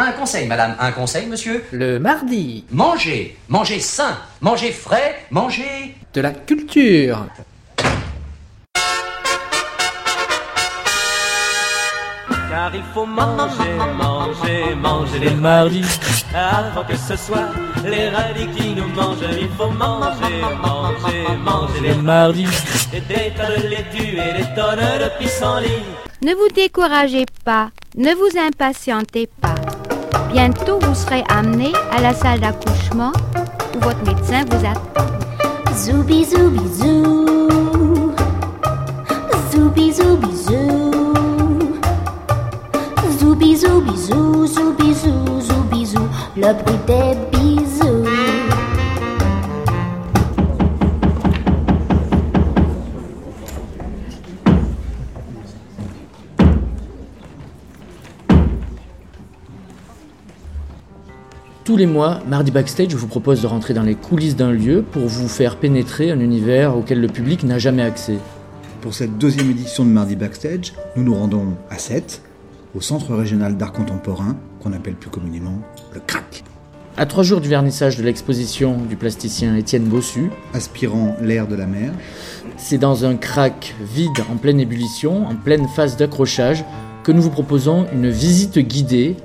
Un conseil, madame, un conseil, monsieur. Le mardi, Mangez, mangez sain, mangez frais, mangez... de la culture. Car il faut manger, manger, manger les mardi, Avant que ce soit les radis qui nous mangent Il faut manger, manger, manger les mardi, Et des tas de laitue et des tonnes de pissenlit Ne vous découragez pas, ne vous impatientez pas. Bientôt vous serez amené à la salle d'accouchement où votre médecin vous attend. Zoubi zoubi zou. Zoubi zoubi zou. Zoubi zoubi zou, zoubi zou, zoubi zou. Le bruit des Tous les mois, Mardi Backstage vous propose de rentrer dans les coulisses d'un lieu pour vous faire pénétrer un univers auquel le public n'a jamais accès. Pour cette deuxième édition de Mardi Backstage, nous nous rendons à Sète, au Centre régional d'art contemporain, qu'on appelle plus communément le CRAC. À trois jours du vernissage de l'exposition du plasticien Étienne Bossu, Aspirant l'air de la mer, c'est dans un crack vide en pleine ébullition, en pleine phase d'accrochage, que nous vous proposons une visite guidée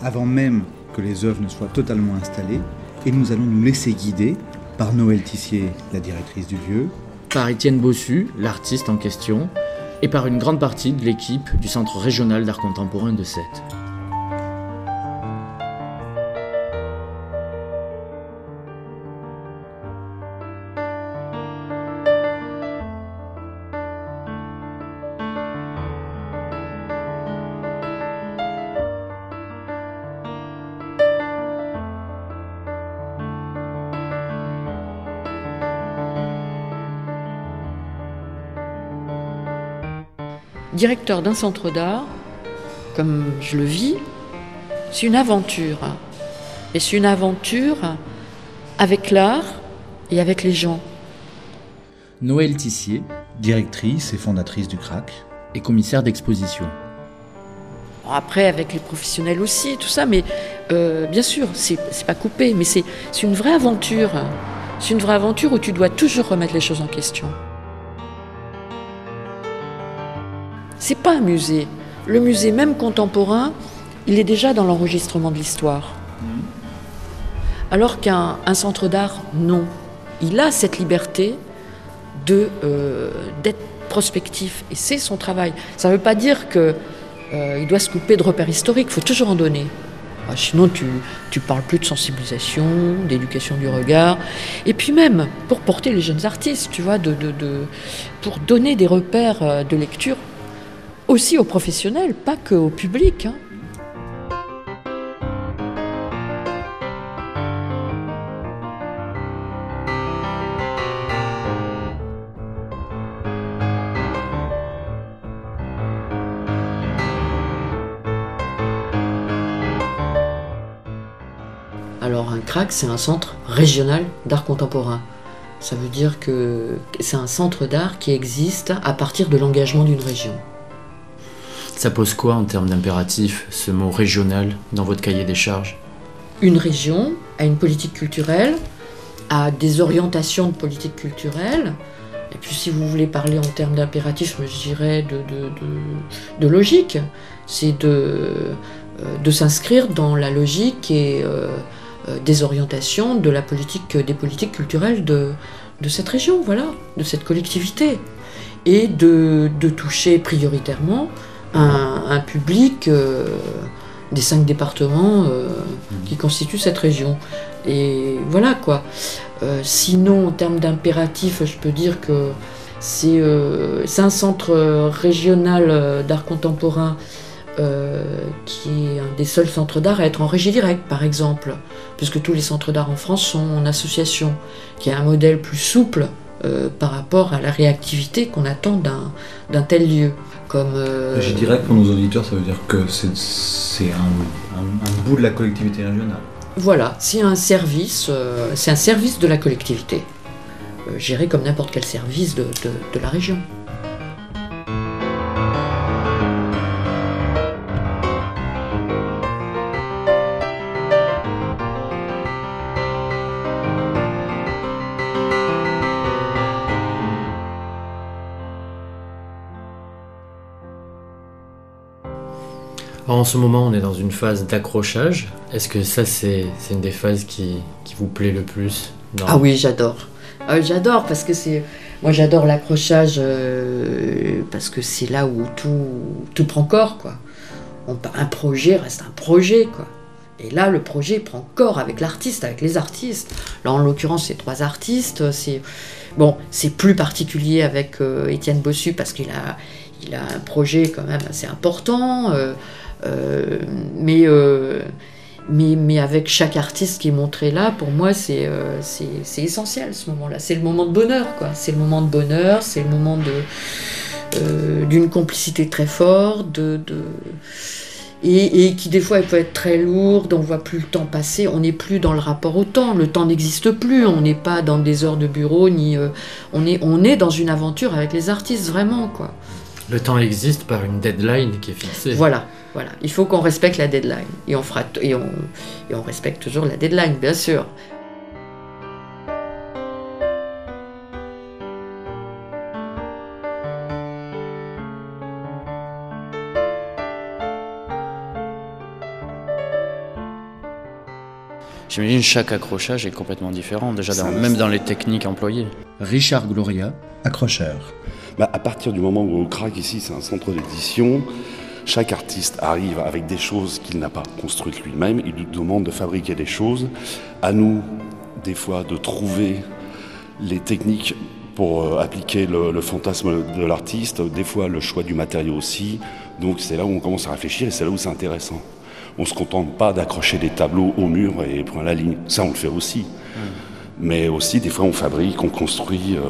avant même que les œuvres ne soient totalement installées, et nous allons nous laisser guider par Noël Tissier, la directrice du lieu, par Étienne Bossu, l'artiste en question, et par une grande partie de l'équipe du Centre régional d'art contemporain de Sète. Directeur d'un centre d'art, comme je le vis, c'est une aventure. Et c'est une aventure avec l'art et avec les gens. Noël Tissier directrice et fondatrice du CRAC. est commissaire d'exposition. Après, avec les professionnels aussi, tout ça, mais euh, bien sûr, c'est pas coupé, mais c'est une vraie aventure. C'est une vraie aventure où tu dois toujours remettre les choses en question. C'est pas un musée. Le musée, même contemporain, il est déjà dans l'enregistrement de l'histoire. Alors qu'un un centre d'art, non. Il a cette liberté de euh, d'être prospectif et c'est son travail. Ça ne veut pas dire que euh, doit se couper de repères historiques. Il faut toujours en donner. Ah, sinon, tu tu parles plus de sensibilisation, d'éducation du regard, et puis même pour porter les jeunes artistes, tu vois, de, de, de- pour donner des repères euh, de lecture aussi aux professionnels, pas que au public. hein. Alors un CRAC, c'est un centre régional d'art contemporain. Ça veut dire que c'est un centre d'art qui existe à partir de l'engagement d'une région. Ça pose quoi en termes d'impératif, ce mot régional, dans votre cahier des charges? Une région a une politique culturelle, a des orientations de politique culturelle, et puis si vous voulez parler en termes d'impératif, je dirais de, de, de- logique, c'est de, euh, de s'inscrire dans la logique et euh, euh, des orientations de la politique, des politiques culturelles de, cette région, voilà, de cette collectivité, et de toucher prioritairement un, un public euh, des cinq départements euh, qui constituent cette région. Et voilà quoi. Euh, sinon, en termes d'impératif, je peux dire que c'est un centre régional d'art contemporain euh, qui est un des seuls centres d'art à être en régie directe, par exemple, puisque tous les centres d'art en France sont en association, qui est un modèle plus souple euh, par rapport à la réactivité qu'on attend d'un tel lieu. Comme, euh, Je dirais que pour nos auditeurs, ça veut dire que c'est un, un- un bout de la collectivité régionale. Voilà, c'est un service, euh, c'est un service de la collectivité, euh, géré comme n'importe quel service de, de- de la région. En ce moment, on est dans une phase d'accrochage. Est-ce que ça, c'est une des phases qui, vous plaît le plus Ah oui, j'adore. Ah, j'adore parce que c'est. Moi, j'adore l'accrochage euh, parce que c'est là où tout, prend corps, quoi. Un projet reste un projet, quoi. Et là, le projet prend corps avec l'artiste, avec les artistes. Là, en l'occurrence, c'est trois artistes. C'est bon, c'est plus particulier avec euh, Étienne Bossu parce qu'il a, il a un projet quand même assez important. Euh, euh, mais avec chaque artiste qui est montré là, pour moi, c'est euh, c'est essentiel ce moment-là. C'est le moment de bonheur, quoi. C'est le moment de bonheur, c'est le moment d'une complicité très forte, de, et, qui des fois peut être très lourde. On voit plus le temps passer. On n'est plus dans le rapport au temps. Le temps n'existe plus. On n'est pas dans des heures de bureau ni on est on est dans une aventure avec les artistes vraiment, quoi. Le temps existe par une deadline qui est fixée. Voilà, voilà. Il faut qu'on respecte la deadline. Et on, fera t- et, on, et on respecte toujours la deadline, bien sûr. J'imagine que chaque accrochage est complètement différent, déjà dans- même dans les techniques employées. Richard Gloria, accrocheur. Bah, à partir du moment où au CRAC, ici, c'est un centre d'édition, chaque artiste arrive avec des choses qu'il n'a pas construites lui-même. Il nous demande de fabriquer des choses. À nous, des fois, de trouver les techniques pour euh, appliquer le, le fantasme de l'artiste, des fois le choix du matériau aussi. Donc c'est là où on commence à réfléchir et c'est là où c'est intéressant. On ne se contente pas d'accrocher des tableaux au mur et point la ligne. Ça, on le fait aussi. Mais aussi, des fois, on fabrique, on construit. euh,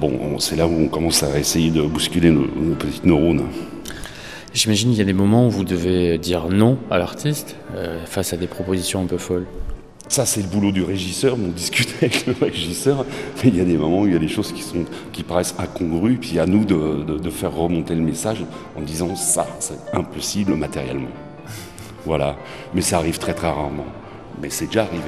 bon, on- c'est là où on commence à essayer de bousculer nos, nos petites neurones. J'imagine qu'il y a des moments où vous devez dire non à l'artiste euh, face à des propositions un peu folles. Ça, c'est le boulot du régisseur. On discute avec le régisseur. Mais il y a des moments où il y a des choses qui, sont, qui paraissent incongrues. Puis à nous de, de- de faire remonter le message en disant ça, c'est impossible matériellement. Voilà. Mais ça arrive très très rarement. Mais c'est déjà arrivé.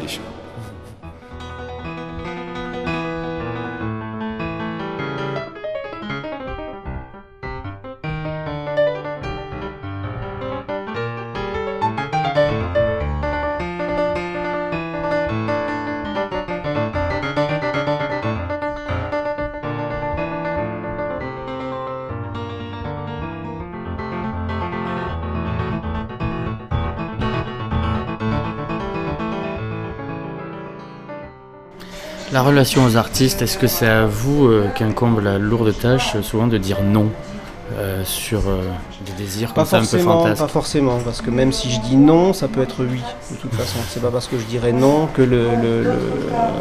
La relation aux artistes, est-ce que c'est à vous euh, qu'incombe la lourde tâche euh, souvent de dire non euh, sur euh, des désirs Pas comme ça un peu fantasques pas forcément, parce que même si je dis non, ça peut être oui, de toute façon. C'est pas parce que je dirais non que le, le- le-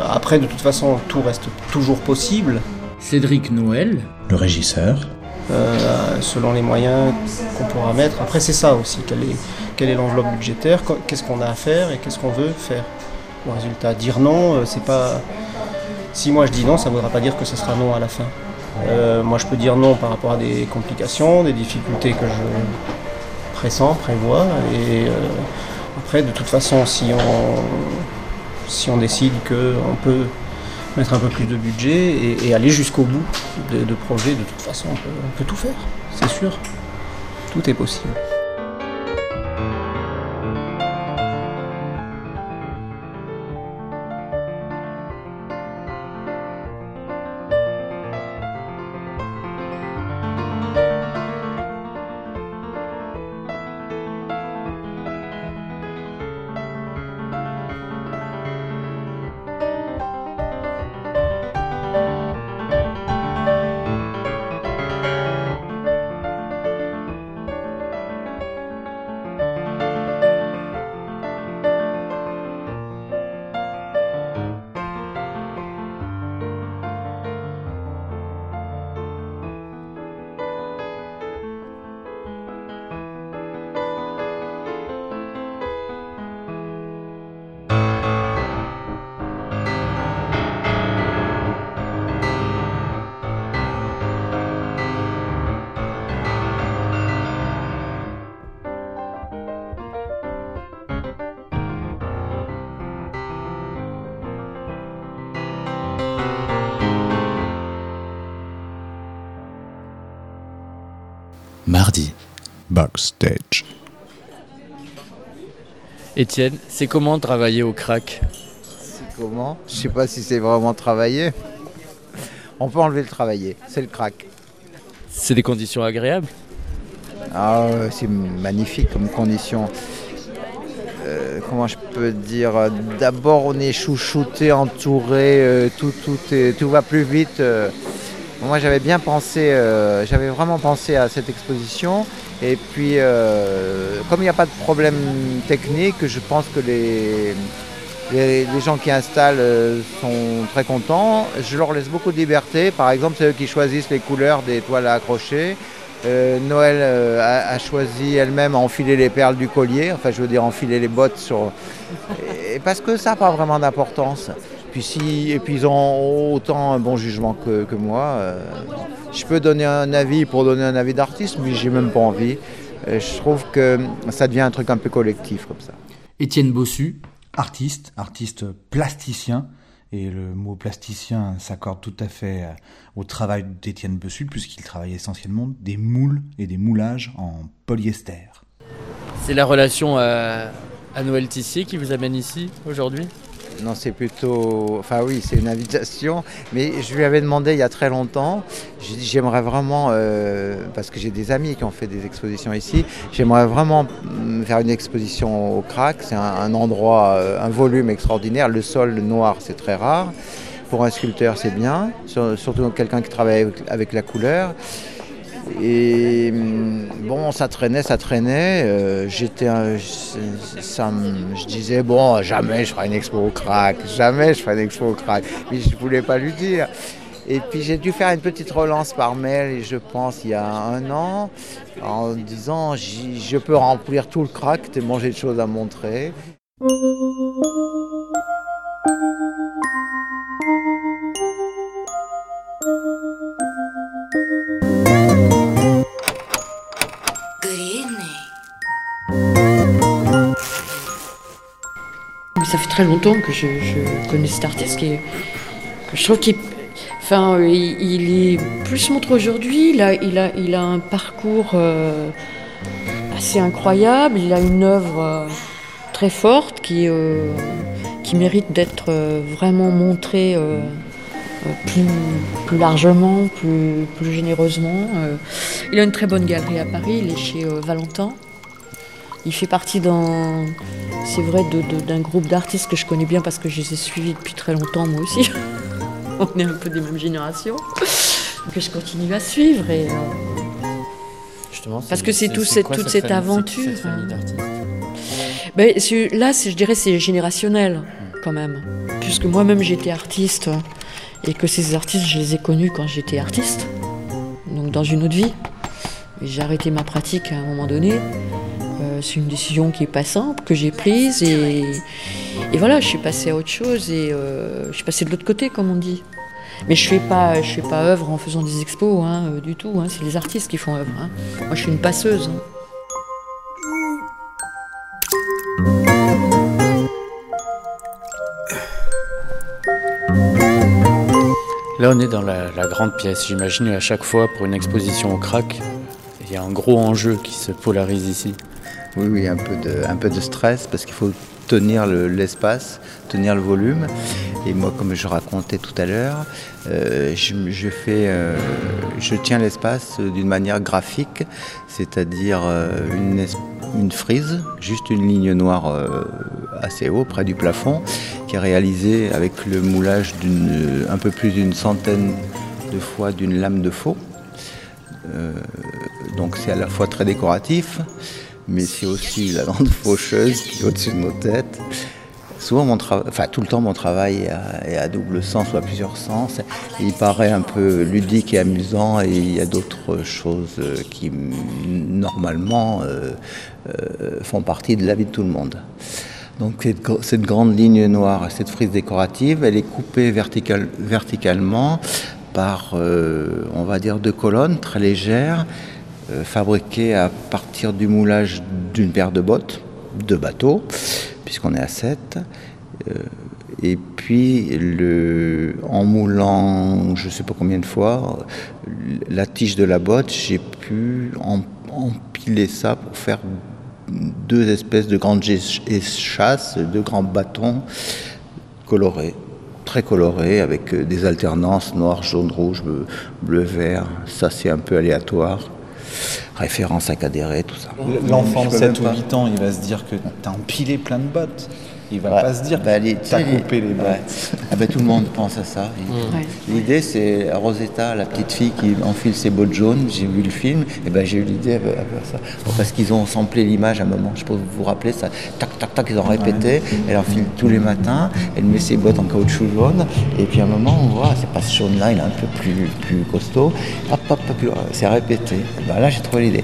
Après, de toute façon, tout reste toujours possible, Cédric Noël, Le régisseur, euh, selon les moyens qu'on pourra mettre. Après, c'est ça aussi, quelle est, quelle est l'enveloppe budgétaire, qu- qu'est-ce qu'on a à faire et qu'est-ce qu'on veut faire? Au résultat, dire non, c'est pas... Si moi je dis non, ça ne voudra pas dire que ce sera non à la fin. Euh, moi, je peux dire non par rapport à des complications, des difficultés que je pressens, prévois. Et euh, après, de toute façon, si on, si on décide qu'on peut mettre un peu plus de budget et, aller jusqu'au bout de, de projets, de toute façon, on peut tout faire, c'est sûr. Tout est possible. Étienne, c'est comment travailler au crack Comment Je sais pas si c'est vraiment travailler. On peut enlever le travailler, c'est le crack. C'est des conditions agréables Ah, ouais, c'est magnifique comme condition. Euh, comment je peux dire D'abord, on est chouchouté, entouré, euh, tout, tout, est- tout va plus vite. euh. Moi, j'avais bien pensé, euh, j'avais vraiment pensé à cette exposition. Et puis, euh, comme il n'y a pas de problème technique, je pense que les, les, gens qui installent euh, sont très contents. Je leur laisse beaucoup de liberté. Par exemple, c'est eux qui choisissent les couleurs des toiles à accrocher. Euh, Noël a, a choisi elle-même à enfiler les perles du collier, enfin je veux dire enfiler les bottes sur... Et parce que ça n'a pas vraiment d'importance. Puis si, et puis ils ont autant un bon jugement que, que moi. euh, je peux donner un avis pour donner un avis d'artiste, mais j'ai même pas envie. Euh, je trouve que ça devient un truc un peu collectif comme ça. Étienne Bossu, artiste, artiste plasticien. Et le mot plasticien s'accorde tout à fait euh, au travail d'Étienne Bossu, puisqu'il travaille essentiellement des moules et des moulages en polyester. C'est la relation à, à Noël Tissier qui vous amène ici aujourd'hui? Non, c'est plutôt. Enfin, oui, c'est une invitation. Mais je lui avais demandé il y a très longtemps. J'aimerais vraiment. euh, parce que j'ai des amis qui ont fait des expositions ici. J'aimerais vraiment faire une exposition au crack. C'est un, endroit, euh, un volume extraordinaire. Le sol noir, c'est très rare. Pour un sculpteur, c'est bien. Sur- Surtout quelqu'un qui travaille avec la couleur. Et hum, bon, ça traînait, ça traînait. euh, J'étais, je disais bon, jamais je ferai une expo au crack, jamais je ferai une expo au crack. Mais je voulais pas lui dire. Et puis j'ai dû faire une petite relance par mail, je pense il y a un an, en disant je peux remplir tout le crack tellement j'ai de choses à montrer. Ça fait très longtemps que je, connais cet artiste qui je trouve qu'il enfin, il, est plus montre aujourd'hui. Il a, il, a, il a un parcours euh, assez incroyable. Il a une œuvre euh, très forte qui, euh, qui mérite d'être vraiment montrée plus, largement, plus, généreusement. Il a une très bonne galerie à Paris. Il est chez Valentin. Il fait partie d'un, c'est vrai, de- de- d'un groupe d'artistes que je connais bien parce que je les ai suivis depuis très longtemps moi aussi. On est un peu des mêmes générations. Que je continue à suivre et euh, parce que c'est tout cette- quoi toute cette famille- aventure. cette d'artistes ben, c'est- là, c'est- je dirais, c'est générationnel quand même, puisque moi-même j'étais artiste et que ces artistes, je les ai connus quand j'étais artiste, donc dans une autre vie. Et J'ai arrêté ma pratique à un moment donné. C'est une décision qui est pas simple, que j'ai prise et, voilà, je suis passée à autre chose et euh, je suis passée de l'autre côté, comme on dit. Mais je fais pas, je fais pas œuvre en faisant des expos, hein, euh, du tout. hein. C'est les artistes qui font œuvre. hein. Moi, je suis une passeuse. Là, on est dans la, la grande pièce. J'imagine à chaque fois pour une exposition au crack, il y a un gros enjeu qui se polarise ici. Oui, oui, un peu de, stress parce qu'il faut tenir le- l'espace, tenir le volume. Et moi, comme je racontais tout à l'heure, euh, je, euh, je tiens l'espace d'une manière graphique, c'est-à-dire euh, une, une frise, juste une ligne noire assez haut près du plafond, qui est réalisée avec le moulage d'une, un peu plus d'une centaine de fois d'une lame de faux. Donc c'est à la fois très décoratif, mais c'est aussi la lampe faucheuse qui est au-dessus de nos têtes. Souvent, mon travail, enfin tout le temps, mon travail est à, double sens ou à plusieurs sens. Il paraît un peu ludique et amusant, et il y a d'autres choses euh, qui, normalement, euh, euh, font partie de la vie de tout le monde. Donc cette, gr- cette grande ligne noire, cette frise décorative, elle est coupée vertical- verticalement par, on va dire, deux colonnes très légères, euh, fabriquées à partir du moulage d'une paire de bottes, de bateaux, puisqu'on est à 7. et puis, en moulant, je ne sais pas combien de fois, la tige de la botte, j'ai pu em- empiler ça pour faire deux espèces de grandes échasses, deux grands bâtons colorés, très colorés, avec euh, des alternances noir, jaune, rouge, bleu, vert. Ça, c'est un peu aléatoire. Référence à cadéré, tout ça. L'enfant de Je peux 7 même ou pas. 8 ans, il va se dire que t'as empilé plein de bottes. Il va Ouais. pas se dire Bah, les- t'as coupé les ouais. Ah bah, tout le monde pense à ça. Ouais. L'idée, c'est Rosetta, la petite fille qui enfile ses bottes jaunes. J'ai vu le film, et ben j'ai eu l'idée ça. Parce qu'ils ont samplé l'image à un moment. Je sais pas si vous vous rappelez ça. Tac, tac, tac, ils ont répété. Elle enfile tous les matins. Elle met ses bottes en caoutchouc jaune. Et puis à un moment, on voit, c'est pas ce jaune-là, il est un peu plus, plus costaud. Hop, hop, hop, c'est répété. Et ben là, j'ai trouvé l'idée.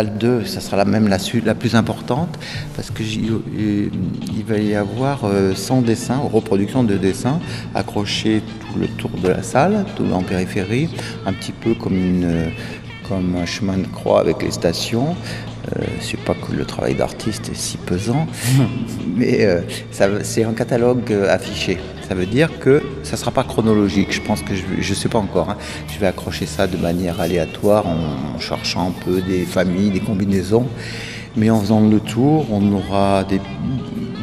Salle 2, ça sera la même la, plus importante parce que j'y- euh, il va y avoir euh, 100 dessins, reproductions de dessins accrochés tout le tour de la salle, tout en périphérie, un petit peu comme, une, euh, comme un chemin de croix avec les stations. Euh, c'est pas que le travail d'artiste est si pesant, mais euh, c'est un catalogue euh, affiché. Ça veut dire que ça ne sera pas chronologique. Je pense que je ne sais pas encore. hein. Je vais accrocher ça de manière aléatoire en, cherchant un peu des familles, des combinaisons. Mais en faisant le tour, on aura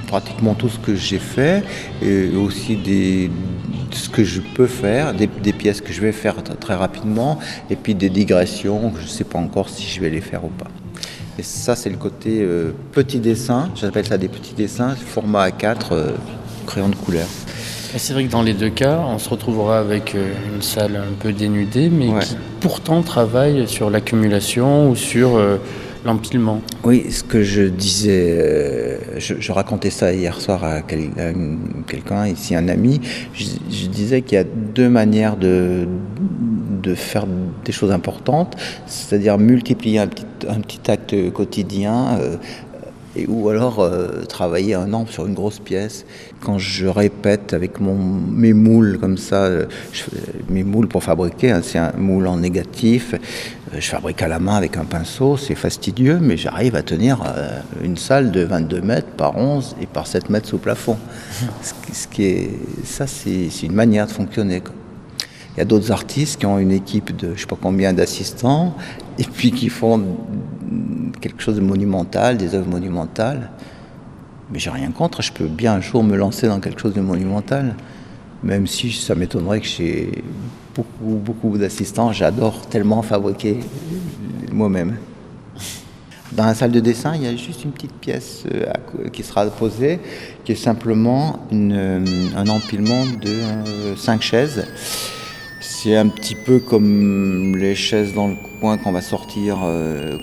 pratiquement tout ce que j'ai fait et aussi des, ce que je peux faire, des, pièces que je vais faire très rapidement et puis des digressions. Je ne sais pas encore si je vais les faire ou pas. Et ça, c'est le côté euh, petit dessin. J'appelle ça des petits dessins, format A4, euh, crayon de couleur. C'est vrai que dans les deux cas, on se retrouvera avec euh, une salle un peu dénudée, mais Ouais. qui pourtant travaille sur l'accumulation ou sur euh, l'empilement. Oui, ce que je disais, euh, je, je racontais ça hier soir à, quel- à une- quelqu'un, ici un ami, je, je disais qu'il y a deux manières de, de faire des choses importantes, c'est-à-dire multiplier un petit, un petit acte quotidien. euh, ou alors euh, travailler un an sur une grosse pièce. Quand je répète avec mon, mes moules comme ça, euh, mes moules pour fabriquer, hein, c'est un moule en négatif, euh, je fabrique à la main avec un pinceau, c'est fastidieux, mais j'arrive à tenir une salle de 22 mètres par 11 et par 7 mètres sous plafond. ce, qui- est, ça, c'est une manière de fonctionner. Il y a d'autres artistes qui ont une équipe de je sais pas combien d'assistants et puis qui font quelque chose de monumental, des œuvres monumentales. Mais j'ai rien contre, je peux bien un jour me lancer dans quelque chose de monumental. Même si ça m'étonnerait que j'ai beaucoup, beaucoup d'assistants, j'adore tellement fabriquer moi-même. Dans la salle de dessin, il y a juste une petite pièce euh, qui sera posée, qui est simplement euh, un empilement de euh, cinq chaises. C'est un petit peu comme les chaises dans le coin qu'on va sortir euh,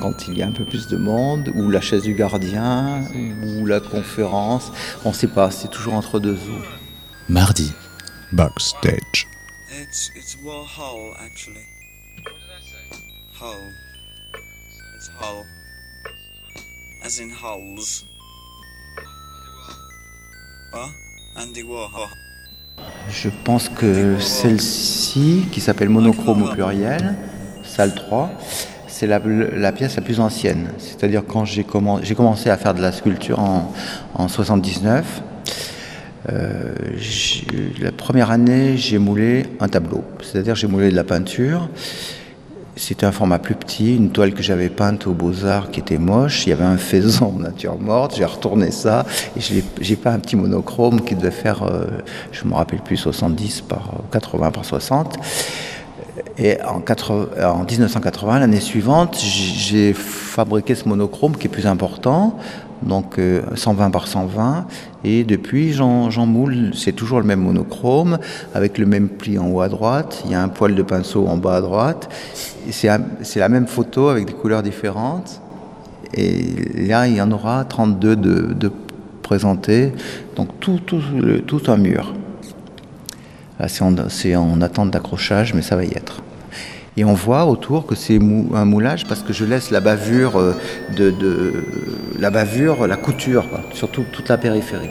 quand, il y a un peu plus de monde, ou la chaise du gardien, ou la conférence. On ne sait pas, c'est toujours entre deux eaux. Mardi, backstage. It's it's actually. Hull. It's Hull. As in hulls. What? Andy Warhol. Je pense que celle-ci, qui s'appelle Monochrome au pluriel, salle 3, c'est la, pièce la plus ancienne. C'est-à-dire quand j'ai commen- j'ai commencé à faire de la sculpture en, en 79, euh, la première année, j'ai moulé un tableau. C'est-à-dire j'ai moulé de la peinture. C'était un format plus petit, une toile que j'avais peinte aux Beaux-Arts qui était moche. Il y avait un faisan nature morte, j'ai retourné ça et j'ai peint un petit monochrome qui devait faire, euh, je me rappelle plus, 70 par 80 par 60. Et en, 80, en 1980, l'année suivante, j'ai fabriqué ce monochrome qui est plus important, donc 120 par 120. Et depuis, j'en moule, c'est toujours le même monochrome, avec le même pli en haut à droite. Il y a un poil de pinceau en bas à droite. C'est la même photo avec des couleurs différentes. Et là, il y en aura 32 de, de présentés. Donc tout, un mur. C'est en, attente d'accrochage, mais ça va y être. Et on voit autour que c'est un moulage parce que je laisse la bavure, euh, la bavure, la couture, sur toute la périphérie.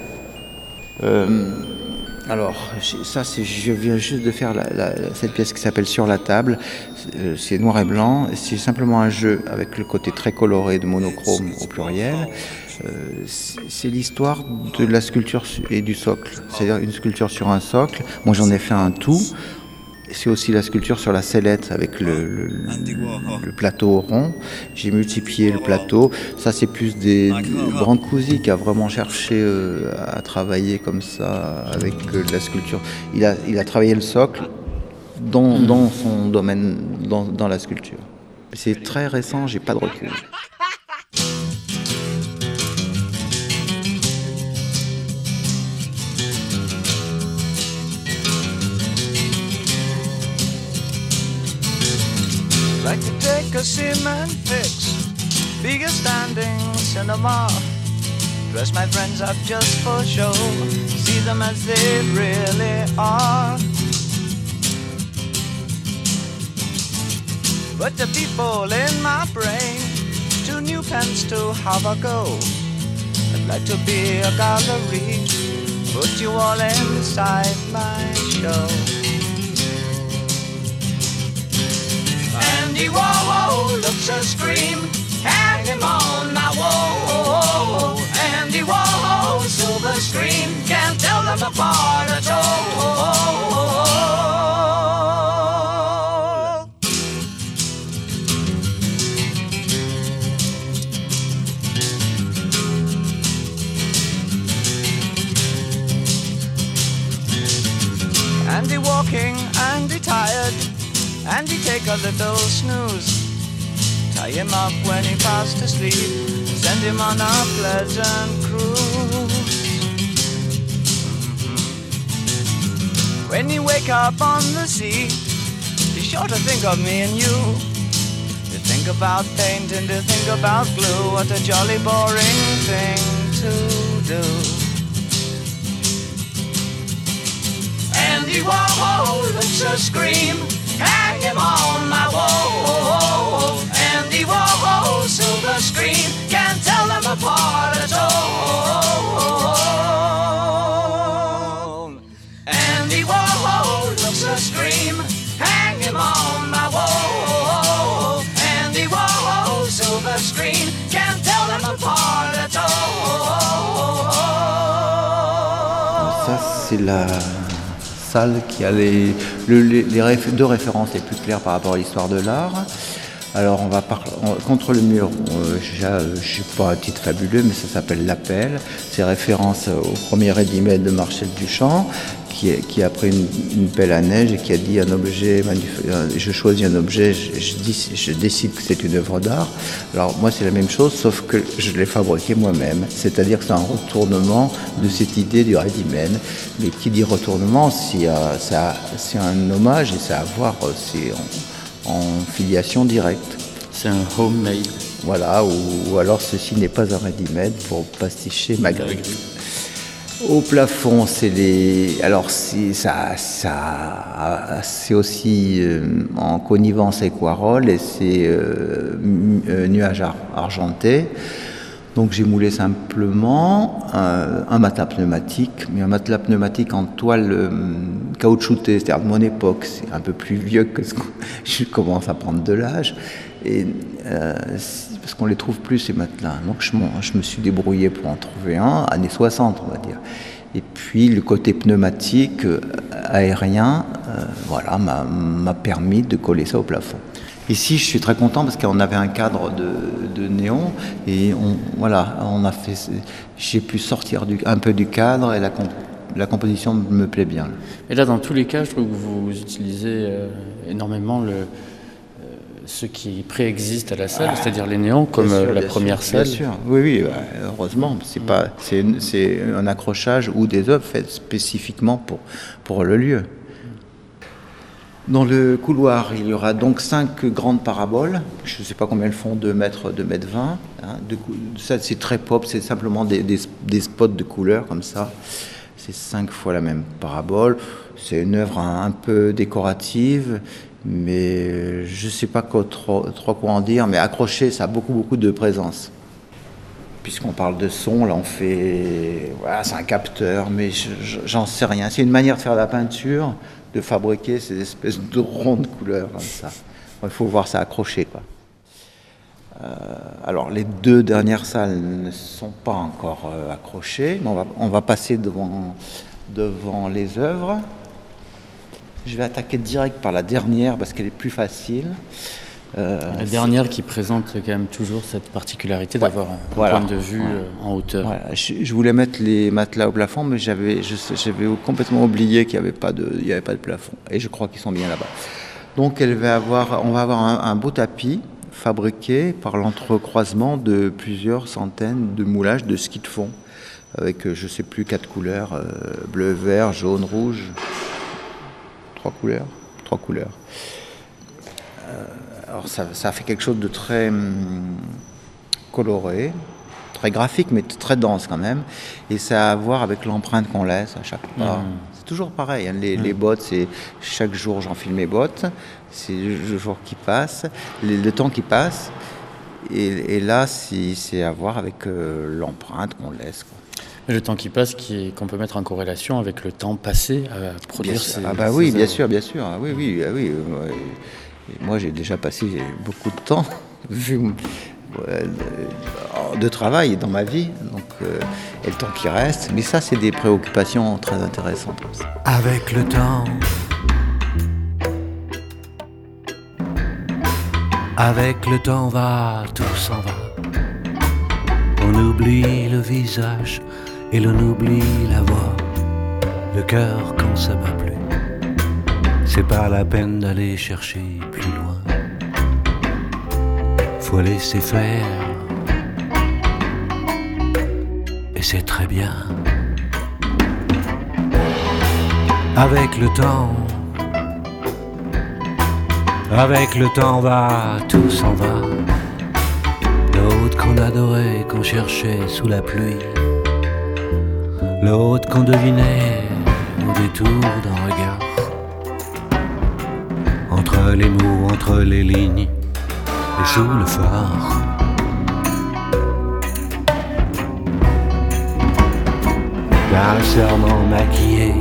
Euh, alors, ça, je viens juste de faire cette pièce qui s'appelle Sur la table. Euh, c'est noir et blanc. C'est simplement un jeu avec le côté très coloré de monochrome au pluriel. c'est l'histoire de la sculpture et du socle. C'est-à-dire une sculpture sur un socle. Moi, j'en ai fait un tout c'est aussi la sculpture sur la sellette avec le, plateau rond. J'ai multiplié le plateau. Ça, c'est plus des Brancusi qui a vraiment cherché euh, à travailler comme ça avec euh, la sculpture. Il a, il a travaillé le socle dans, dans son domaine, dans, dans la sculpture. C'est très récent, j'ai pas de recul. A cement fix, bigger standing cinema. Dress my friends up just for show, see them as they really are. But the people in my brain, two new pens to have a go. I'd like to be a gallery, put you all inside my show. Andy Warhol looks a scream, hang him on my wall. Andy Warhol, silver screen, can't tell them apart at all. Andy walking, Andy tired and he take a little snooze. Tie him up when he fast asleep, send him on a pleasant cruise. When you wake up on the sea, be sure to think of me and you. To think about paint and to think about glue, what a jolly boring thing to do. Andy Warhol looks a scream hang him on my wall. Andy Warhol, silver screen, can't tell them apart at all. Andy Warhol looks a scream, hang him on my wall. Andy Warhol, silver screen, can't tell them apart at all. Ça, c'est la salle qui les, deux références les plus claires par rapport à l'histoire de l'art. Alors on va parler contre le mur. Euh, je ne pas un titre fabuleux, mais ça s'appelle L'appel. C'est référence au premier ready de Marcel Duchamp, qui, qui a pris une, pelle à neige et qui a dit un objet, euh, je choisis un objet, je, dis, je décide que c'est une œuvre d'art. Alors moi c'est la même chose, sauf que je l'ai fabriqué moi-même. C'est-à-dire que c'est un retournement de cette idée du ready Mais qui dit retournement, c'est un hommage et c'est à voir, c'est en filiation directe. C'est un homemade. Voilà, ou, alors ceci n'est pas un ready-made pour pasticher Magritte. Au plafond, c'est les. Alors, ça, ça, c'est aussi euh, en connivence avec Warhol et c'est euh, euh, nuages argentés. Donc j'ai moulé simplement un matelas pneumatique, mais un matelas pneumatique en toile euh, caoutchoutée, c'est-à-dire de mon époque, c'est un peu plus vieux que ce que je commence à prendre de l'âge, et euh, parce qu'on les trouve plus ces matelas. Donc je, me suis débrouillé pour en trouver un, années 60 on va dire. Et puis le côté pneumatique, euh, aérien, voilà, m'a permis de coller ça au plafond. Ici, je suis très content parce qu'on avait un cadre de, néon et voilà. J'ai pu sortir un peu du cadre et la, com- la composition me plaît bien. Et là, dans tous les cas, je trouve que vous utilisez euh, énormément le, euh, ce qui préexiste à la salle, c'est-à-dire les néons, comme euh, sûr, la première sûr, salle. Bien sûr, oui, oui, bah, heureusement. C'est pas, c'est, c'est un accrochage ou des œuvres faites spécifiquement pour, pour le lieu. Dans le couloir, il y aura donc cinq grandes paraboles. Je ne sais pas combien elles font, 2 mètres, 2 mètres 20. hein. De ça, c'est très pop, c'est simplement des, des- des spots de couleurs comme ça. C'est cinq fois la même parabole. C'est une œuvre un, un peu décorative, mais je ne sais pas quoi, trop, quoi en dire. Mais accroché, ça a beaucoup, beaucoup de présence. Puisqu'on parle de son, là on fait. Voilà, c'est un capteur, mais je- je- j'en sais rien. C'est une manière de faire de la peinture, de fabriquer ces espèces de rondes couleurs comme ça. Il faut voir ça accroché. Euh, alors, les deux dernières salles ne sont pas encore euh, accrochées, mais on va, passer devant les œuvres. Je vais attaquer direct par la dernière parce qu'elle est plus facile. Euh, La dernière qui présente quand même toujours cette particularité Ouais, d'avoir un voilà. point de vue Ouais. euh, en hauteur. Voilà, je, je voulais mettre les matelas au plafond, mais j'avais, complètement oublié qu'il n'y avait, pas de- il y avait pas de plafond. Et je crois qu'ils sont bien là-bas. Donc elle va avoir, on va avoir un, un beau tapis fabriqué par l'entrecroisement de plusieurs centaines de moulages de ski de fond, avec euh, je sais plus quatre couleurs, euh, bleu, vert, jaune, rouge. Trois couleurs Trois couleurs. Euh, alors ça, ça fait quelque chose de très hum, coloré, très graphique, mais très dense quand même. Et ça a à voir avec l'empreinte qu'on laisse à chaque pas. Mhm. C'est toujours pareil. hein, Les, Mhm. les bottes, c'est chaque jour j'enfile mes bottes. C'est le jour qui passe, le, le temps qui passe. Et, et là, c'est c'est à voir avec euh, l'empreinte qu'on laisse. quoi. Le temps qui passe, qui est- qu'on peut mettre en corrélation avec le temps passé à produire Bien ces- ah bah oui, bien sûr, bien sûr. Ah oui, oui, ah oui. euh, moi, j'ai déjà passé beaucoup de temps vu de, de travail dans ma vie, donc euh, et le temps qui reste. Mais ça, c'est des préoccupations très intéressantes. Avec le temps, avec le temps va, tout s'en va. On oublie le visage et l'on oublie la voix, le cœur quand ça bat plus. C'est pas la peine d'aller chercher plus loin. Faut laisser faire. Et c'est très bien. Avec le temps, avec le temps va, tout s'en va. L'autre qu'on adorait, qu'on cherchait sous la pluie. L'autre qu'on devinait au détour d'un regard. Entre les mots, entre les lignes et sous le phare. D'un maquillé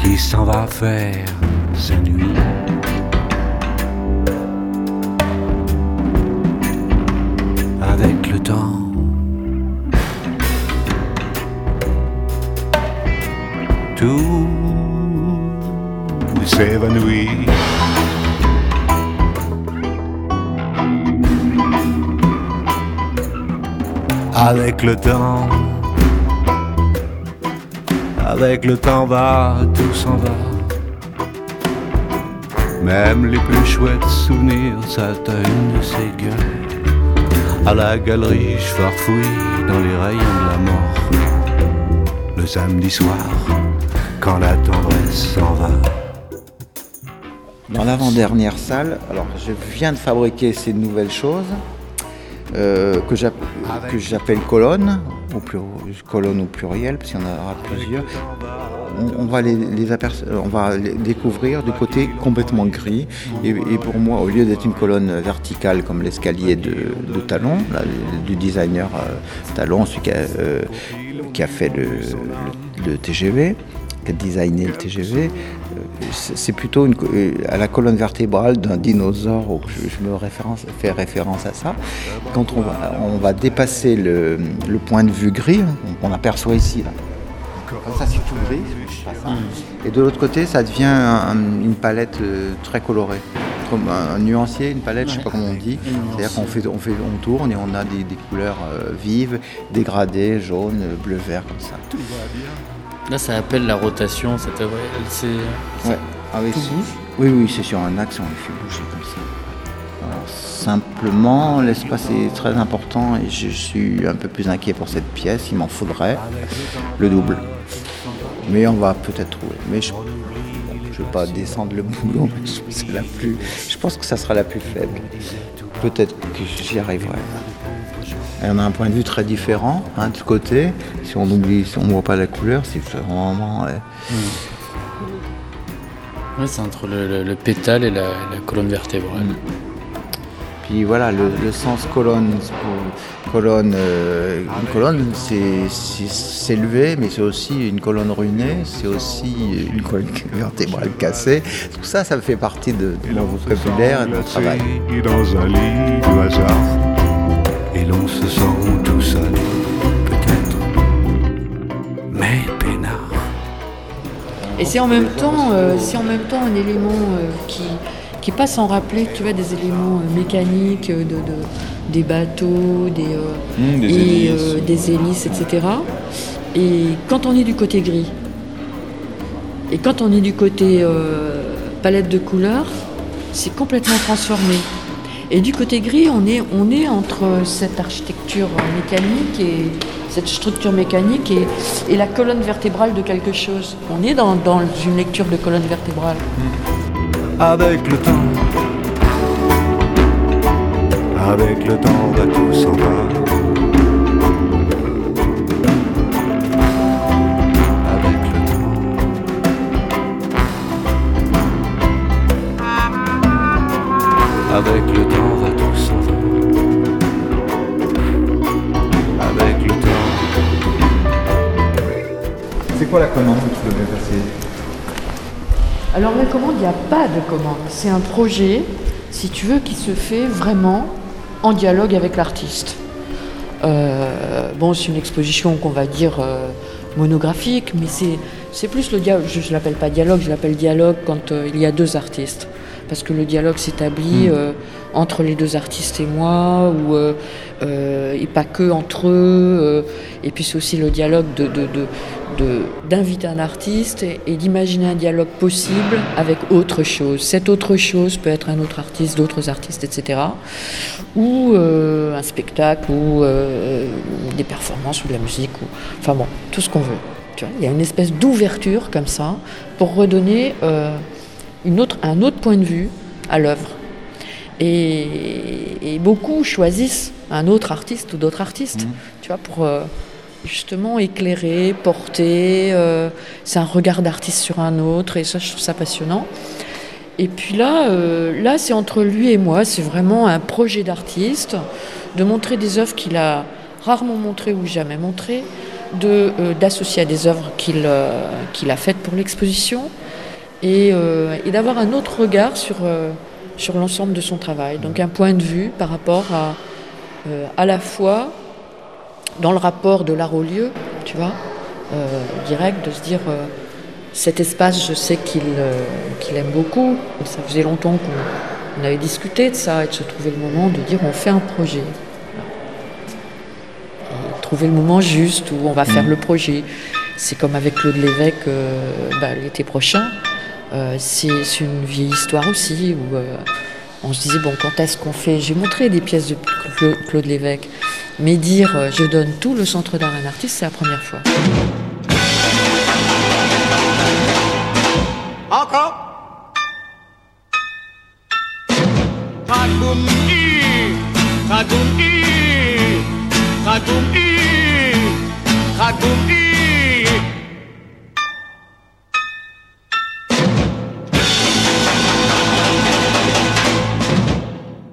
qui s'en va faire sa nuit. Avec le temps, avec le temps va, tout s'en va. Même les plus chouettes souvenirs s'atteignent de ces gueules. À la galerie, je farfouille dans les rayons de la mort. Le samedi soir, quand la tendresse s'en va. Dans l'avant-dernière salle, alors je viens de fabriquer ces nouvelles choses euh, que j'app- que j'appelle colonnes, plur- colonnes au pluriel, parce qu'il y en aura plusieurs. On, on va les, les aperce- on va les découvrir du côté complètement gris. Et, et pour moi, au lieu d'être une colonne verticale comme l'escalier de, de Talon, là, du designer euh, Talon, celui qui a, euh, qui a fait le, le- le TGV, qui a designé le TGV, euh, c'est plutôt une euh, à la colonne vertébrale d'un dinosaure, où je, me référence, fais référence à ça. Quand on va, on va dépasser le, le point de vue gris, on, on aperçoit ici, là, Comme ça, c'est tout gris, pas ça. Et de l'autre côté, ça devient un- une palette euh, très colorée. Comme un, un nuancier, une palette, je sais pas comment on dit. C'est-à-dire qu'on fait, on fait, on tourne et on a des, des couleurs euh, vives, dégradées, jaune, euh, bleu, vert, comme ça. Là, ça appelle la rotation, cette œuvre. Elle, C'est Ouais. Ah oui, Tout c'est- bouge Oui, oui, c'est sur un axe, on les fait bouger comme ça. Alors, simplement, l'espace est très important et je suis un peu plus inquiet pour cette pièce. Il m'en faudrait le double. Mais on va peut-être trouver. Mais je ne vais pas descendre le boulot. mais je, c'est la plus, je pense que ça sera la plus faible. Peut-être que j'y arriverai. Et on a un point de vue très différent hein, de ce côté. Si on oublie, si on ne voit pas la couleur, c'est vraiment. ouais. Ouais, c'est entre le, le- le pétale et la, la colonne vertébrale. Puis voilà, le, le sens colonne, c'est pour- colonne, euh, une colonne, c'est s'élever, mais c'est aussi une colonne ruinée, c'est aussi une colonne vertébrale cassée. Tout ça, ça fait partie de, de mon vocabulaire et de mon travail. dans un lit de hasard. Et l'on se sent tout seul, peut-être. Mais peinard. Et c'est en même temps, euh, c'est en même temps un élément euh, qui, qui passe en rappeler, tu vois, des éléments euh, mécaniques, de, de- des bateaux, des, euh, Mmh, des et, hélices. euh, des hélices, etc. Et quand on est du côté gris, et quand on est du côté euh, palette de couleurs, c'est complètement transformé. Et du côté gris, on est, on est entre cette architecture mécanique et cette structure mécanique et, et la colonne vertébrale de quelque chose. On est dans, dans une lecture de colonne vertébrale. Avec le temps, avec le temps, va tout s'en va. Avec le temps. Quoi la commande que tu devais passer Alors la commande, il n'y a pas de commande. C'est un projet, si tu veux, qui se fait vraiment en dialogue avec l'artiste. Euh, bon, c'est une exposition qu'on va dire euh, monographique, mais c'est, c'est plus le dialogue. Je ne l'appelle pas dialogue, je l'appelle dialogue quand euh, il y a deux artistes. Parce que le dialogue s'établit Mm. euh, entre les deux artistes et moi, ou, et pas que entre eux. et puis c'est aussi le dialogue de, de- de- de- d'inviter un artiste et, et d'imaginer un dialogue possible avec autre chose. Cette autre chose peut être un autre artiste, d'autres artistes, etc. Ou euh, un spectacle, ou euh, des performances, ou de la musique, ou enfin bon, tout ce qu'on veut. Tu vois, il y a une espèce d'ouverture comme ça pour redonner euh, une autre, un autre point de vue à l'œuvre. Et, et beaucoup choisissent un autre artiste ou d'autres artistes, tu vois, pour euh, justement éclairer, porter. euh, c'est un regard d'artiste sur un autre, et ça, je trouve ça passionnant. Et puis là, euh, là, c'est entre lui et moi. C'est vraiment un projet d'artiste, de montrer des œuvres qu'il a rarement montrées ou jamais montrées, de euh, d'associer à des œuvres qu'il a faites pour l'exposition, et, et d'avoir un autre regard sur l'ensemble de son travail. Donc un point de vue par rapport à à la fois dans le rapport de l'art au lieu, tu vois, euh, direct, de se dire euh, cet espace, je sais qu'il euh, qu'il aime beaucoup. Ça faisait longtemps qu'on on avait discuté de ça et de se trouver le moment de dire on fait un projet. Et trouver le moment juste où on va faire le projet. C'est comme avec Claude Lévesque euh, bah, l'été prochain. C'est une vieille histoire aussi où on se disait bon quand est-ce qu'on fait? J'ai montré des pièces de Cla- Claude Lévesque, mais dire euh, je donne tout le centre d'art à un artiste, c'est la première fois. Encore?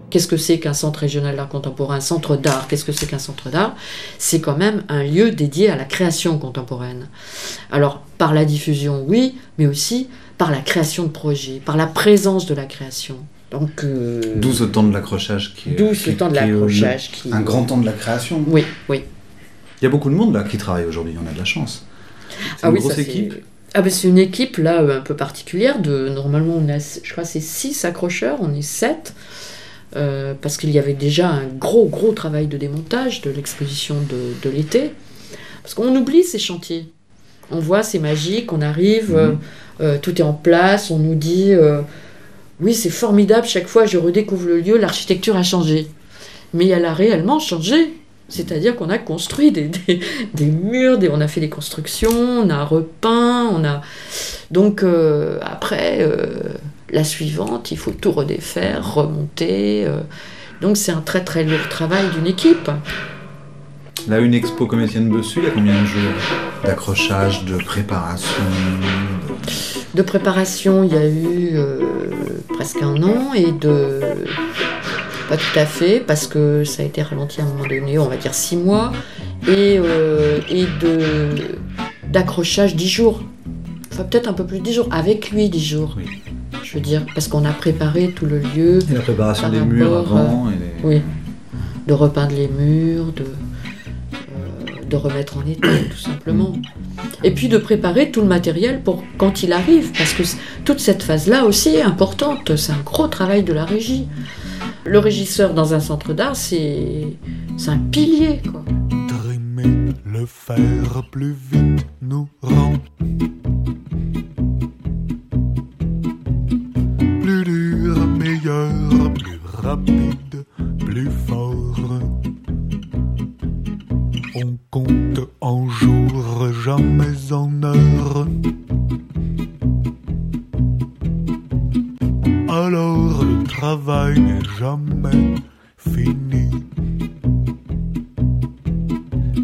Qu'est-ce que c'est qu'un centre régional d'art contemporain, un centre d'art? Qu'est-ce que c'est qu'un centre d'art? C'est quand même un lieu dédié à la création contemporaine. Alors, par la diffusion, oui, mais aussi par la création de projets, par la présence de la création. Donc, euh, D'où ce temps de l'accrochage qui est. D'où ce qui- temps de qui l'accrochage qui- Un grand temps de la création. Oui, oui. Il y a beaucoup de monde là qui travaille aujourd'hui, on a de la chance. C'est une oui, grosse ça, c'est- équipe Ah ben c'est une équipe là un peu particulière. De normalement on a, je crois c'est six accrocheurs, on est sept euh, parce qu'il y avait déjà un gros gros travail de démontage de l'exposition de, de l'été. Parce qu'on oublie ces chantiers. On voit c'est magique, on arrive, euh, euh, tout est en place, on nous dit euh, oui c'est formidable chaque fois je redécouvre le lieu, l'architecture a changé. Mais elle a réellement changé. C'est-à-dire qu'on a construit des, des- des murs, des- on a fait des constructions, on a repeint, on a... Donc après, la suivante, il faut tout redéfaire, remonter. euh. Donc c'est un très très lourd travail d'une équipe. Là, une expo comme Étienne Bessu, il y a combien de jours d'accrochage, de préparation De préparation, il y a eu euh, presque un an et de... Pas tout à fait, parce que ça a été ralenti à un moment donné, on va dire six mois, et, euh, et de d'accrochage dix jours. Enfin, peut-être un peu plus de dix jours, avec lui dix jours. Je veux dire, parce qu'on a préparé tout le lieu. Et la préparation par des murs rapport, avant euh, et les- Oui, de repeindre les murs, de, euh, de remettre en état, tout simplement. Et puis de préparer tout le matériel pour quand il arrive, parce que toute cette phase-là aussi est importante, c'est un gros travail de la régie. Le régisseur dans un centre d'art, c'est c'est un pilier, quoi. Trimer, le faire plus vite nous rend rapide, plus fort. On compte en jours, jamais en heures. Alors le travail n'est jamais fini.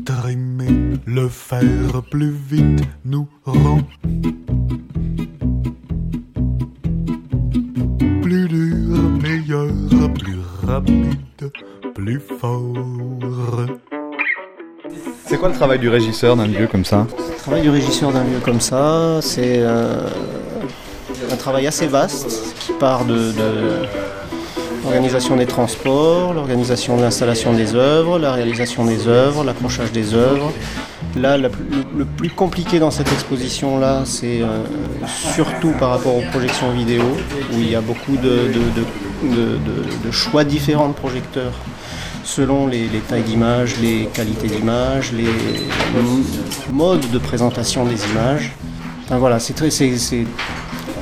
Trimer, le faire plus vite nous rend rapide, plus fort. C'est quoi le travail du régisseur d'un lieu comme ça Le travail du régisseur d'un lieu comme ça, c'est euh, un travail assez vaste qui part de, de l'organisation des transports, l'organisation de l'installation des œuvres, la réalisation des œuvres, l'accrochage des œuvres. Là, le, le plus compliqué dans cette exposition-là, c'est euh, surtout par rapport aux projections vidéo, où il y a beaucoup de, de- de- de- choix différents de projecteurs selon les, les tailles d'image, les qualités d'image, les modes de présentation des images. Voilà, c'est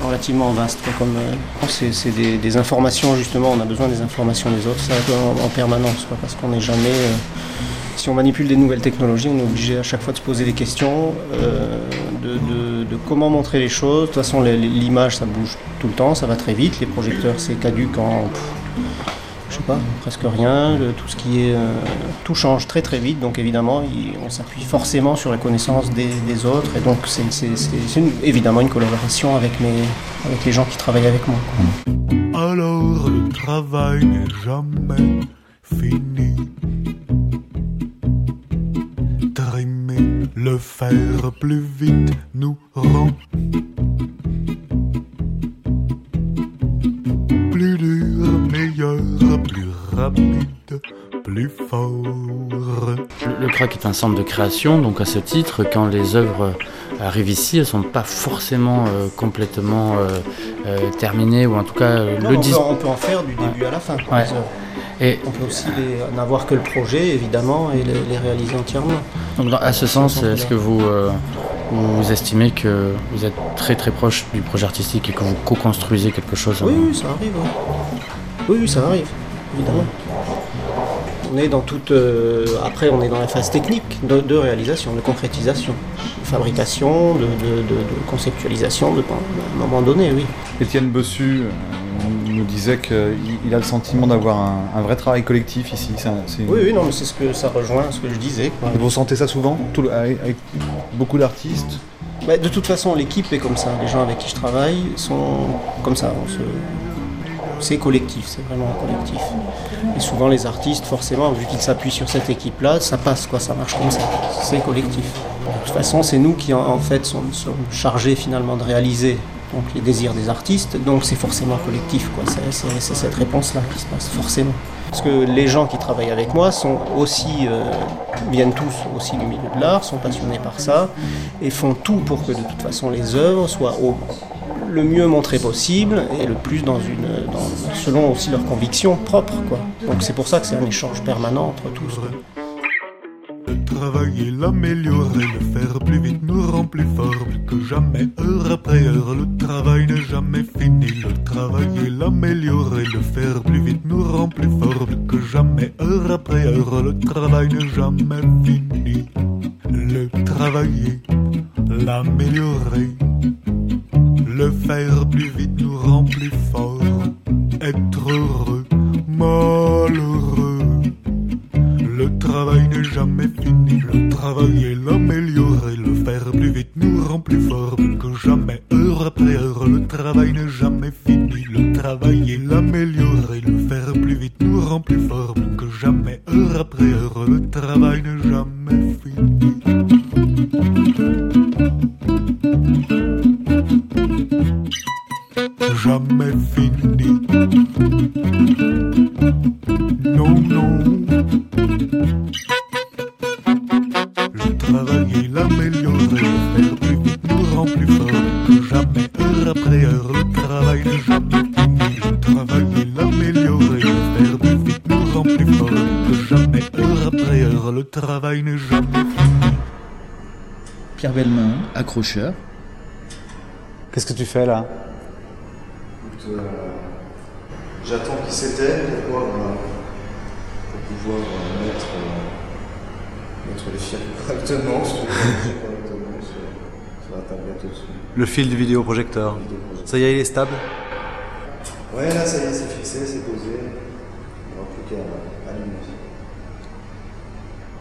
relativement vaste. euh, c'est, c'est des, informations justement, on a besoin des informations des autres, ça en, en permanence, parce qu'on n'est jamais. euh, si on manipule des nouvelles technologies, on est obligé à chaque fois de se poser des questions, euh, de- de comment montrer les choses. De toute façon, l'image, ça bouge tout le temps, ça va très vite. Les projecteurs, c'est caduque en, je sais pas, presque rien. Tout ce qui est, euh, tout change très très vite. Donc évidemment, on s'appuie forcément sur la connaissance des, autres. Et donc c'est, évidemment une collaboration avec avec les gens qui travaillent avec moi. Alors le travail n'est jamais fini. Faire plus vite nous rend plus dur, meilleur, plus rapide, plus fort. Le, le CRAC est un centre de création, donc à ce titre, quand les œuvres arrivent ici, elles ne sont pas forcément euh, complètement euh, euh, terminées, ou en tout cas euh, Non, le on, dis- peut, on peut en faire du début à la fin. Ouais. Et- on peut aussi n'avoir que le projet, évidemment, et les, les réaliser entièrement. Donc dans- à ce sens, est-ce que vous, euh, vous estimez que vous êtes très très proche du projet artistique et que vous co-construisez quelque chose en- Oui, oui, ça arrive. oui. Oui, oui, ça arrive, évidemment. On est dans toute. euh, après, on est dans la phase technique de, de réalisation, de concrétisation, de fabrication, de, de- de- de conceptualisation, de, à un moment donné, oui. Étienne Bossu euh, nous disait qu'il il a le sentiment d'avoir un, un vrai travail collectif ici. Un- Oui, oui, non, mais c'est ce que ça rejoint ce que je disais. quoi. Vous ressentez ça souvent tout avec, avec beaucoup d'artistes? Bah, de toute façon, l'équipe est comme ça. Les gens avec qui je travaille sont comme ça. On se... C'est collectif, c'est vraiment un collectif. Et souvent, les artistes, forcément, vu qu'ils s'appuient sur cette équipe-là, ça passe, quoi, ça marche comme ça. C'est collectif. De toute façon, c'est nous qui, en, fait, sommes chargés finalement de réaliser donc, les désirs des artistes. Donc, c'est forcément collectif, quoi. C'est, cette réponse-là qui se passe, forcément. Parce que les gens qui travaillent avec moi sont aussi, euh, viennent tous aussi du milieu de l'art, sont passionnés par ça et font tout pour que de toute façon les œuvres soient au, le mieux montrées possible et le plus dans une, dans- selon aussi leurs convictions propres. Quoi. Donc c'est pour ça que c'est un échange permanent entre tous. Travailler, l'améliorer, le faire plus vite nous rend plus fort, plus que jamais, heure après heure. Le travail n'est jamais fini. Le travailler, l'améliorer, le faire plus vite nous rend plus fort, plus que jamais, heure après heure. Le travail n'est jamais fini. Le travailler, l'améliorer, le faire plus vite nous rend plus fort. Être heureux, malheureux. Le travail n'est jamais fini, le travailler, l'améliorer, le faire plus vite nous rend plus fort que jamais, heure après heure. Le travail n'est jamais fini, le travailler, l'améliorer, le faire plus vite nous rend plus fort que jamais, heure après heure. Le travail n'est jamais fini. Jamais fini. Non, non. Le travailler, l'améliorer, le faire plus vite nous rend plus fort que jamais, heure après heure. Le travail n'est jamais fini. Le travailler, l'améliorer, le faire plus vite nous rend plus fort que jamais, heure après heure. Le travail n'est jamais fini. Pierre Bellemain, accrocheur. Qu'est-ce que tu fais là? Euh, J'attends qu'il s'éteigne pour pouvoir, euh, pour pouvoir euh, mettre, euh, mettre les fils correctement sur, correctement sur, la tablette au-dessus. Le fil du vidéoprojecteur. Ça y est, il est stable? Ouais, là ça y est, c'est fixé, c'est posé. Il n'y aura plus qu'à allumer.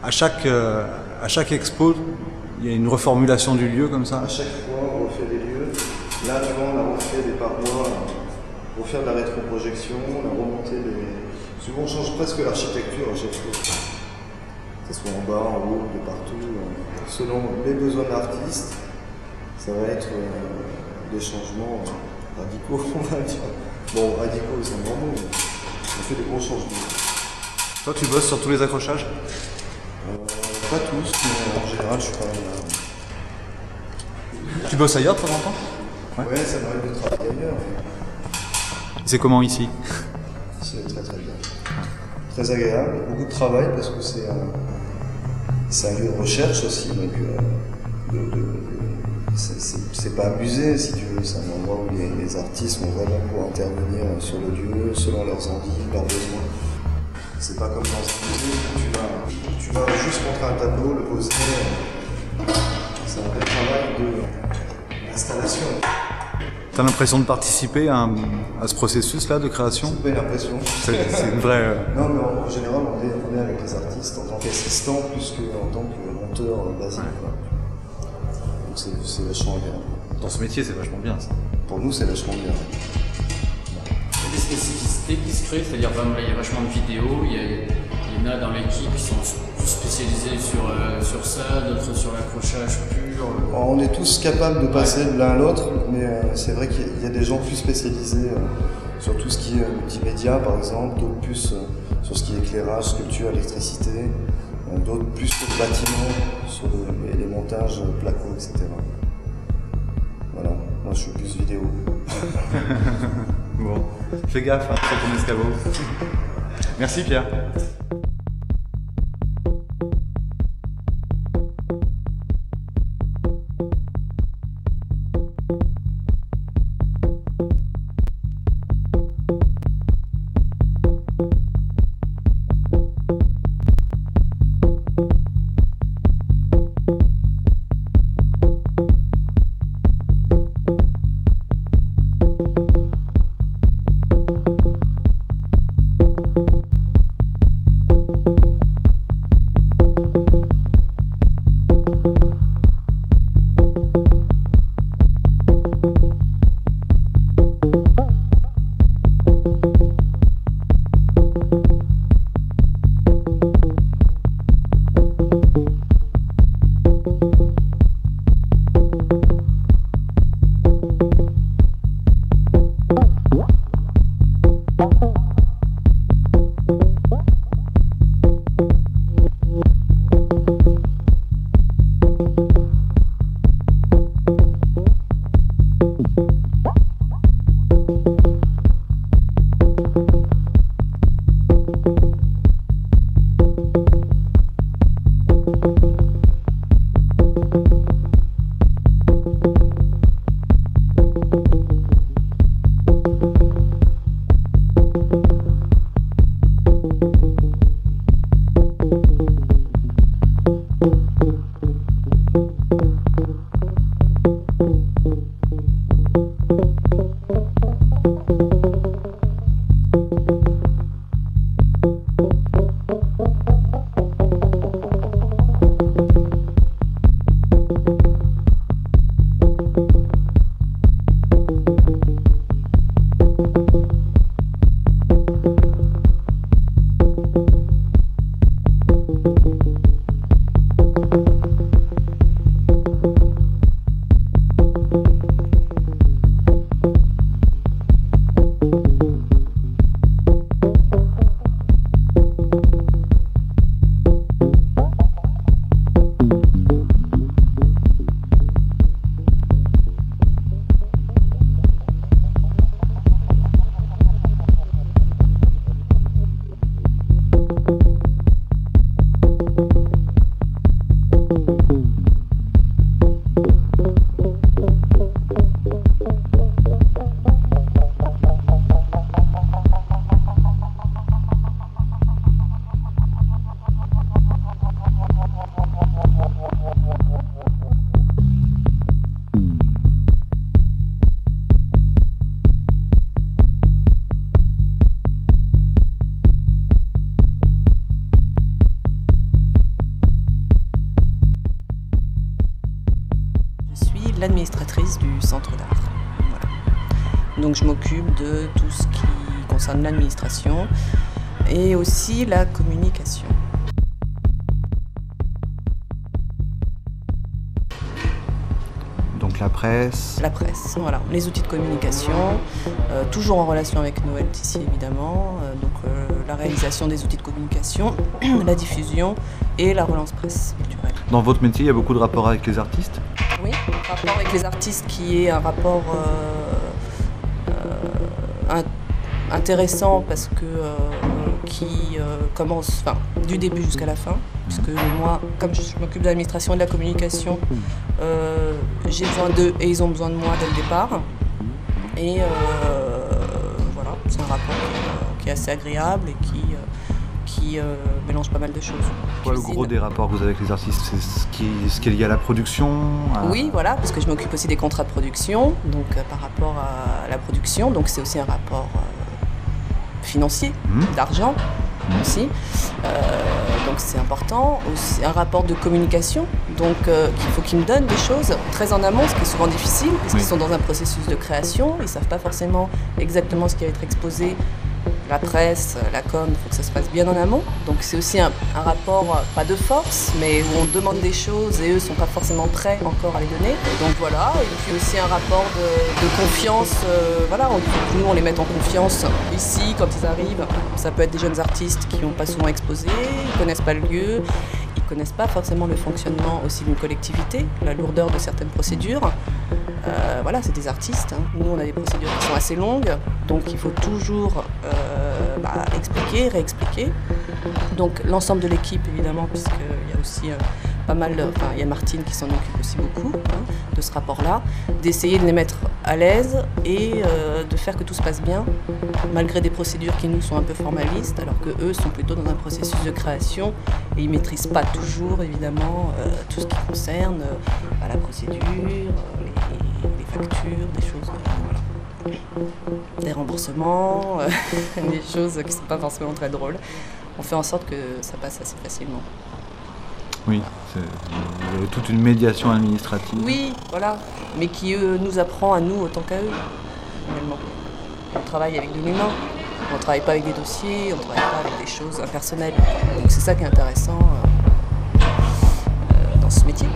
à chaque, euh, à chaque expo, il y a une reformulation du lieu comme ça? À chaque fois, on refait des lieux. Là, tu vois, on a refait des parois euh, pour faire de la rétroprojection, on a remonté les. Souvent, on change presque l'architecture à chaque fois. Que ce soit en bas, en haut, de partout. euh, Selon les besoins de l'artiste, ça va être euh, des changements radicaux, on va dire. Bon, radicaux, c'est un grand mot, mais on fait des gros changements. Toi, tu bosses sur tous les accrochages? Euh, pas tous, mais en général, je suis pas. Tu bosses ailleurs de temps en temps? Ouais, ça m'arrive de travailler ailleurs. C'est comment ici? C'est très très bien. Très agréable, beaucoup de travail parce que c'est un, lieu de recherche aussi, donc euh, c'est- pas abusé si tu veux, c'est un endroit où les, artistes vont vraiment pouvoir intervenir sur le lieu selon leurs envies, leurs besoins. C'est pas comme dans un musée où tu vas, tu vas juste montrer un tableau, le poser. euh, C'est un vrai travail de- d'installation. T'as l'impression de participer à, un- à ce processus-là de création? C'est pas une impression. C'est une vraie... euh, Non, mais en, en général, on est, on est avec les artistes en tant qu'assistant plus qu'en tant que monteur basique. quoi. Donc c'est vachement bien. Dans ce métier, c'est vachement bien ça. Pour nous, c'est vachement bien. Il y a des spécificités qui se créent, c'est-à-dire il y a vachement de vidéos, il y, a, y en a dans l'équipe qui sont plus spécialisés sur, euh, sur ça, d'autres sur l'accrochage pur. On est tous capables de passer de l'un à l'autre, mais euh, c'est vrai qu'il y a- des gens plus spécialisés euh, sur tout ce qui est multimédia, par exemple, d'autres plus euh, sur ce qui est éclairage, sculpture, électricité, d'autres plus sur le bâtiment, sur le- les, les montages, placo, etc. Voilà, moi je suis plus vidéo. Bon, fais gaffe hein, sur ton escabeau. Merci Pierre. aussi la communication. Donc la presse. La presse, voilà. Les outils de communication, euh, toujours en relation avec Noël Tissier évidemment. Euh, donc euh, la réalisation des outils de communication, la diffusion et la relance presse culturelle. Dans votre métier, il y a beaucoup de rapports avec les artistes? Oui, rapport avec les artistes qui est un rapport in- intéressant parce que commence enfin, du début jusqu'à la fin. Puisque moi, comme je m'occupe de l'administration et de la communication, euh, j'ai besoin d'eux et ils ont besoin de moi dès le départ. Et euh, voilà, c'est un rapport qui, euh, est assez agréable et qui, euh, qui euh, mélange pas mal de choses. Quoi, le gros des rapports que vous avez avec les artistes, c'est ce qui, ce qui est lié à la production à- Oui, voilà, parce que je m'occupe aussi des contrats de production, donc euh, par rapport à la production, donc c'est aussi un rapport euh, financier, Mhm. d'argent aussi. Euh, donc c'est important. Aussi un rapport de communication, donc euh, qu'il faut qu'ils me donnent des choses très en amont, ce qui est souvent difficile, parce qu'ils sont dans un processus de création, ils savent pas forcément exactement ce qui va être exposé. La presse, la com, il faut que ça se passe bien en amont. Donc c'est aussi un, rapport, pas de force, mais où on demande des choses et eux sont pas forcément prêts encore à les donner. Donc voilà, et puis aussi un rapport de, confiance. euh, voilà, on, nous on les met en confiance ici quand ils arrivent. Ça peut être des jeunes artistes qui n'ont pas souvent exposé, ils connaissent pas le lieu, ils connaissent pas forcément le fonctionnement aussi d'une collectivité, la lourdeur de certaines procédures. Euh, voilà, c'est des artistes. hein. Nous, on a des procédures qui sont assez longues, donc il faut toujours euh, bah, expliquer, réexpliquer. Donc l'ensemble de l'équipe, évidemment, puisqu'il y a aussi euh, pas mal, enfin, il y a Martine qui s'en occupe aussi beaucoup hein, de ce rapport-là, d'essayer de les mettre à l'aise et de faire que tout se passe bien, malgré des procédures qui nous sont un peu formalistes, alors que eux sont plutôt dans un processus de création et ils maîtrisent pas toujours, évidemment, tout ce qui concerne bah, la procédure, euh, des choses. euh, voilà des remboursements, euh, des choses qui ne sont pas forcément très drôles. On fait en sorte que ça passe assez facilement. Oui, vous avez toute une médiation administrative. Oui, voilà, mais qui eux, nous apprend à nous autant qu'à eux, finalement. On travaille avec de l'humain, on ne travaille pas avec des dossiers, on ne travaille pas avec des choses impersonnelles. Donc c'est ça qui est intéressant euh, euh, dans ce métier.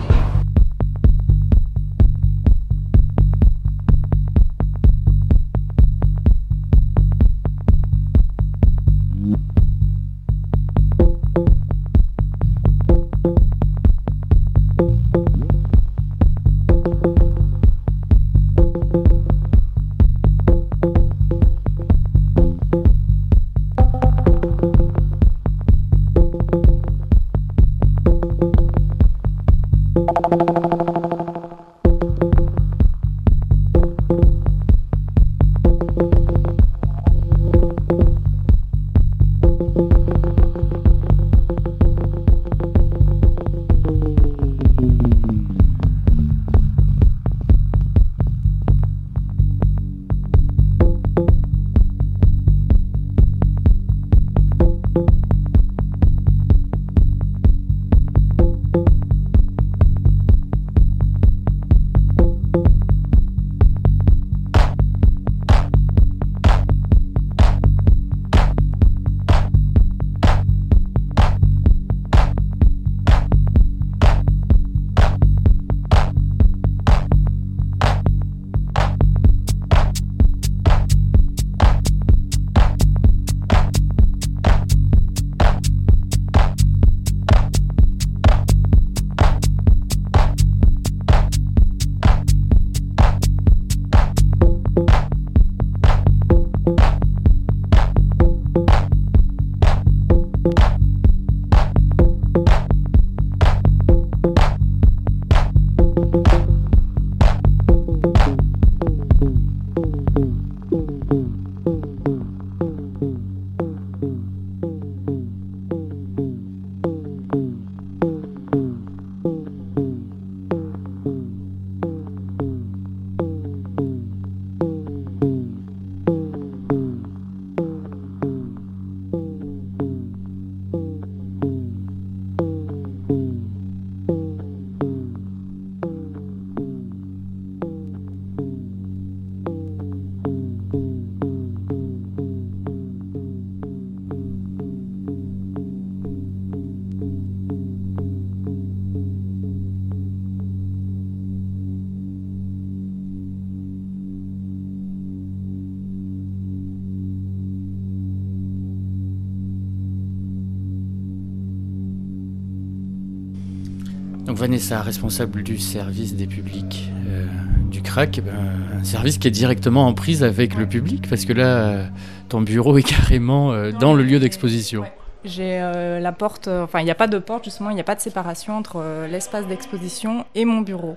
Vanessa, responsable du service des publics euh, du CRAC, eh ben, un service qui est directement en prise avec le public, parce que là, euh, ton bureau est carrément euh, dans le lieu d'exposition. J'ai euh, la porte, enfin il n'y a pas de porte justement, il n'y a pas de séparation entre l'espace d'exposition et mon bureau.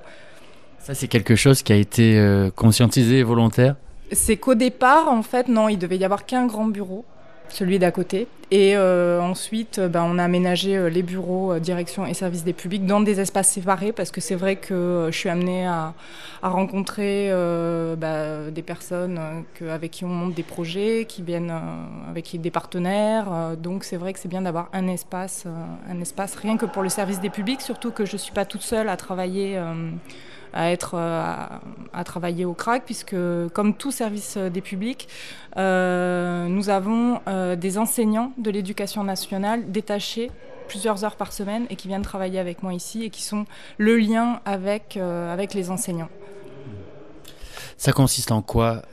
Ça, c'est quelque chose qui a été conscientisé et volontaire? C'est qu'au départ, en fait, non, il devait y avoir qu'un grand bureau, celui d'à côté. Et euh, ensuite, euh, ben, on a aménagé euh, les bureaux, direction et service des publics dans des espaces séparés parce que c'est vrai que je suis amenée à, rencontrer bah, des personnes avec qui on monte des projets, qui viennent avec qui- des partenaires. donc c'est vrai que c'est bien d'avoir un espace, un espace rien que pour le service des publics, surtout que je suis pas toute seule à travailler. À être euh, à, à travailler au CRAC puisque comme tout service euh, des publics euh, nous avons euh, des enseignants de l'éducation nationale détachés plusieurs heures par semaine et qui viennent travailler avec moi ici et qui sont le lien avec, euh, avec les enseignants. Ça consiste en quoi,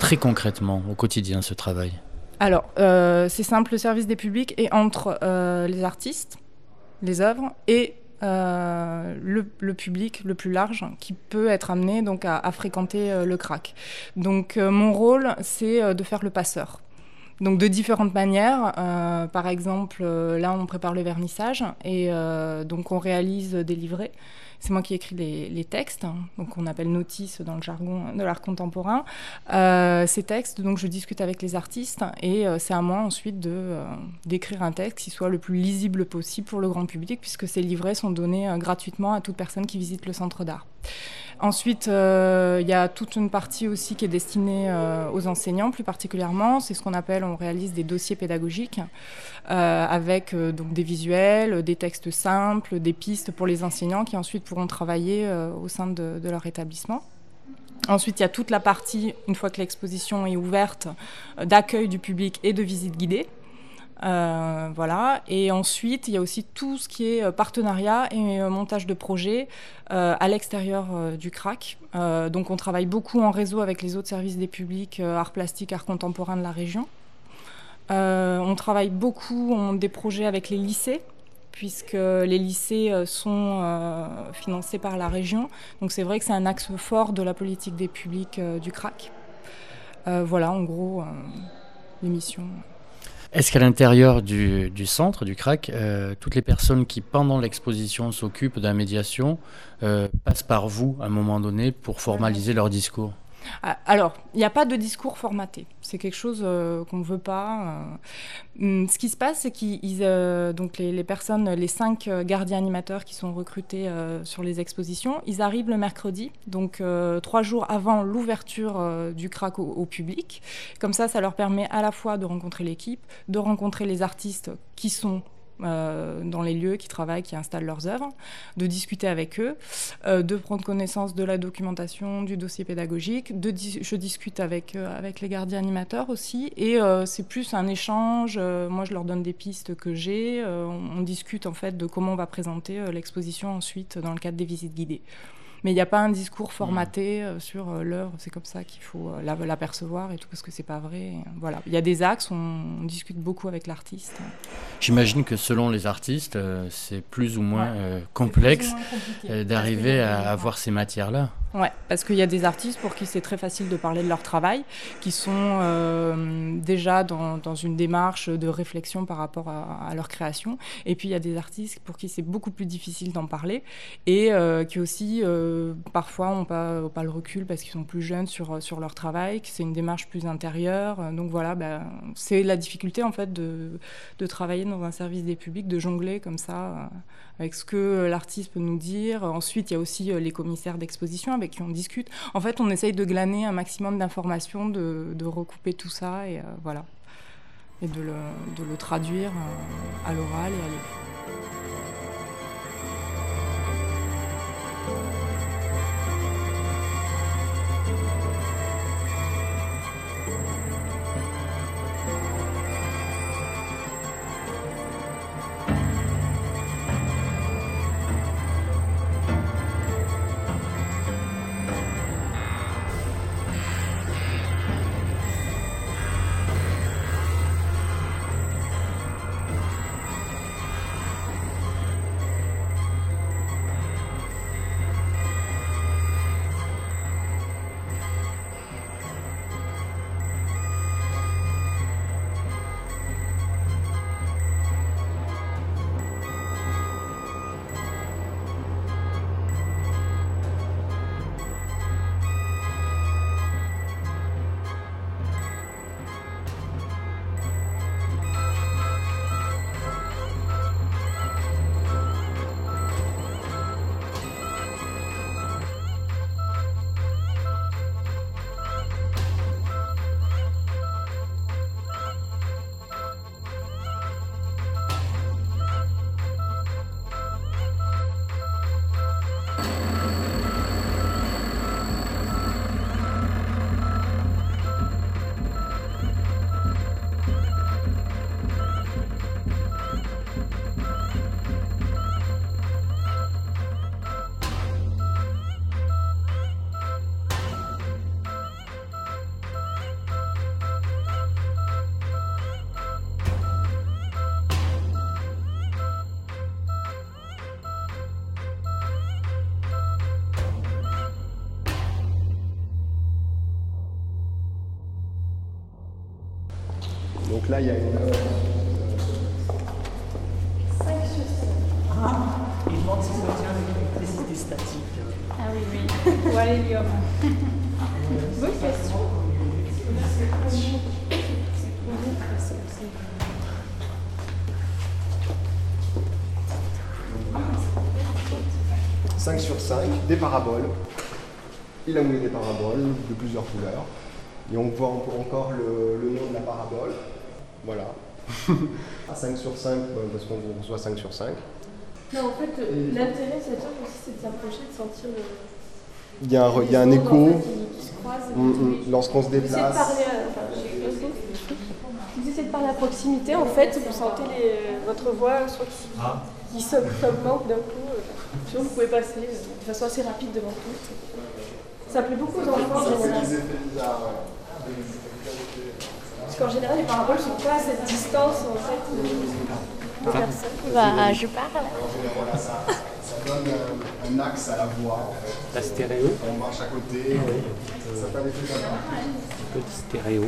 très concrètement, au quotidien, ce travail? Alors, c'est simple, le service des publics est entre les artistes, les œuvres et euh, le, public le plus large qui peut être amené donc à, fréquenter euh, le crack. Donc euh, mon rôle c'est de faire le passeur. Donc de différentes manières. Par exemple, là on prépare le vernissage et donc on réalise des livrets. C'est moi qui écris les, textes, hein, donc on appelle notices dans le jargon de l'art contemporain. Euh, ces textes, donc je discute avec les artistes et euh, c'est à moi ensuite de euh, d'écrire un texte qui soit le plus lisible possible pour le grand public, puisque ces livrets sont donnés gratuitement à toute personne qui visite le centre d'art. Ensuite, euh, il y a toute une partie aussi qui est destinée euh, aux enseignants, plus particulièrement. C'est ce qu'on appelle, on réalise des dossiers pédagogiques euh, avec donc des visuels, des textes simples, des pistes pour les enseignants qui ensuite pourront travailler au sein de, de leur établissement. Ensuite, il y a toute la partie, une fois que l'exposition est ouverte, d'accueil du public et de visite guidée. Euh, voilà. Et ensuite, il y a aussi tout ce qui est euh, partenariat et euh, montage de projets à l'extérieur du CRAC. Donc, on travaille beaucoup en réseau avec les autres services des publics, arts plastiques, arts contemporains de la région. On travaille beaucoup, on des projets avec les lycées puisque les lycées sont financés par la région. Donc c'est vrai que c'est un axe fort de la politique des publics du CRAC. Voilà, en gros, l'émission. Est-ce qu'à l'intérieur du, centre, du CRAC, euh, toutes les personnes qui, pendant l'exposition, s'occupent de la médiation, euh, passent par vous à un moment donné pour formaliser leur discours? Alors, il n'y a pas de discours formaté. C'est quelque chose euh, qu'on ne veut pas. euh. Hum, Ce qui se passe, c'est qu'ils, euh, donc les, personnes, les cinq euh, gardiens animateurs qui sont recrutés sur les expositions, ils arrivent le mercredi, donc trois jours avant l'ouverture du crack au, au public. Comme ça, ça leur permet à la fois de rencontrer l'équipe, de rencontrer les artistes qui sont euh, dans les lieux, qui travaillent, qui installent leurs œuvres, de discuter avec eux, euh, de prendre connaissance de la documentation, du dossier pédagogique. Je discute avec, euh, avec les gardiens animateurs aussi, et c'est plus un échange. moi, je leur donne des pistes que j'ai. on, on discute en fait de comment on va présenter l'exposition ensuite dans le cadre des visites guidées. Mais il n'y a pas un discours formaté euh, sur l'œuvre, c'est comme ça qu'il faut euh, la- l'apercevoir et tout, parce que c'est pas vrai. Voilà. Il y a des axes, on, on discute beaucoup avec l'artiste. J'imagine que selon les artistes, euh, c'est plus ou moins complexe d'arriver à avoir ces matières-là. Ouais, parce qu'il y a des artistes pour qui c'est très facile de parler de leur travail, qui sont euh, déjà dans, dans une démarche de réflexion par rapport à, leur création. Et puis il y a des artistes pour qui c'est beaucoup plus difficile d'en parler et euh, qui aussi euh, parfois n'ont pas, pas le recul parce qu'ils sont plus jeunes sur, sur leur travail, que c'est une démarche plus intérieure. Donc voilà, ben, c'est la difficulté en fait de, de travailler dans un service des publics, de jongler comme ça avec ce que l'artiste peut nous dire. Ensuite, il y a aussi les commissaires d'exposition avec qui on discute. En fait, on essaye de glaner un maximum d'informations, de, recouper tout ça et euh, voilà. Et de le, de le traduire euh, à l'oral et à l'écrit. Donc là, il y a une. euh, 5 sur 5. Ah, il demande si ça tient avec l'électricité statique. Ah oui, oui. Ou à l'hélium. Bonne question. 5 sur 5, des paraboles. Il a mis des paraboles de plusieurs couleurs. Et on voit en- encore le, le nom de la parabole. Voilà. 5 sur 5, ben, parce qu'on reçoit 5 sur 5. Non, en fait, euh, l'intérêt de cette œuvre aussi, c'est de s'approcher, de sentir le. Il y a un, il y a un écho. en fait, qui- qui se croisent. Mm, mm. Lorsqu'on se Vous essayez de déplace. parler à, enfin, j'ai- vous essayez de parler à proximité, en fait, vous sentez les- votre voix soit qui, Ah. qui s'aug- s'augmente d'un coup. euh, Sinon, vous pouvez passer euh, de façon assez rapide devant tout. Ça plaît beaucoup aux enfants en général. Parce qu'en général, les paraboles sont pas à cette distance en fait de, personnes. Bah, je parle. En général, ça, ça donne un, un axe à la voix. En fait. La stéréo. On marche à côté. Ça trucs sympas. Petit stéréo.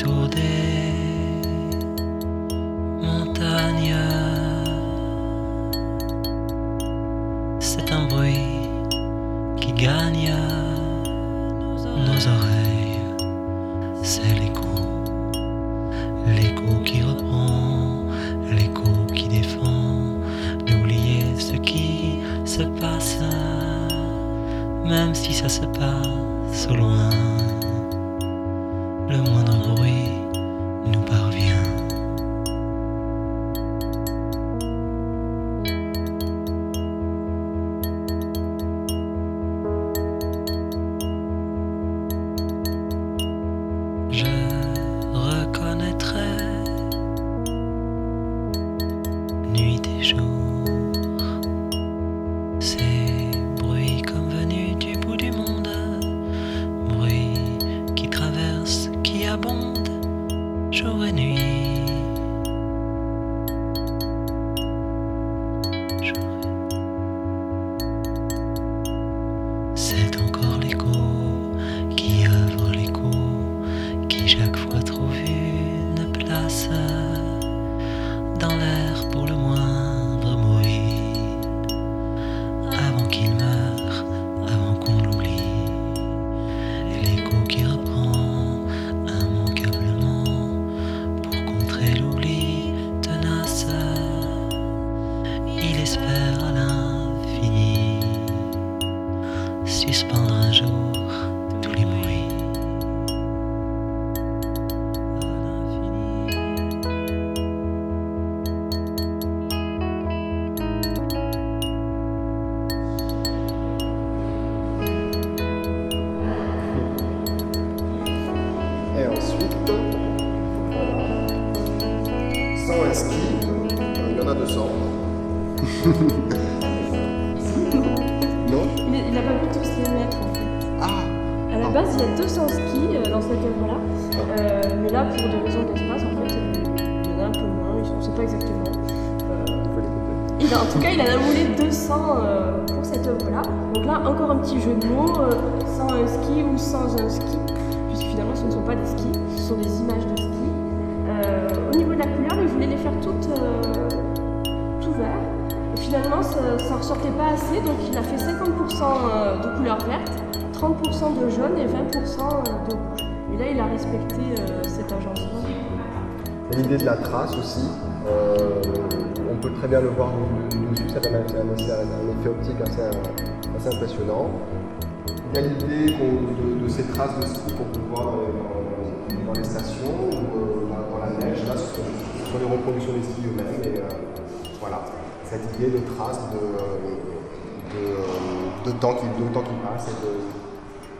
Fait le la couleur, il voulait les faire toutes euh, tout vert. Et finalement, ça ne ressortait pas assez, donc il a fait 50% euh, de couleur verte, 30% de jaune et 20% de rouge. Et là, il a respecté euh, cet agencement. Et L'idée de la trace aussi, euh, on peut très bien le voir du dessus, ça donne un, effet, optique assez, assez impressionnant. Il y a l'idée de, ces traces de ski qu'on peut voir dans les stations sont les reproductions des skis eux-mêmes. Et euh, voilà, cette idée de traces de, de, de, de temps qui, de temps qui passe et de-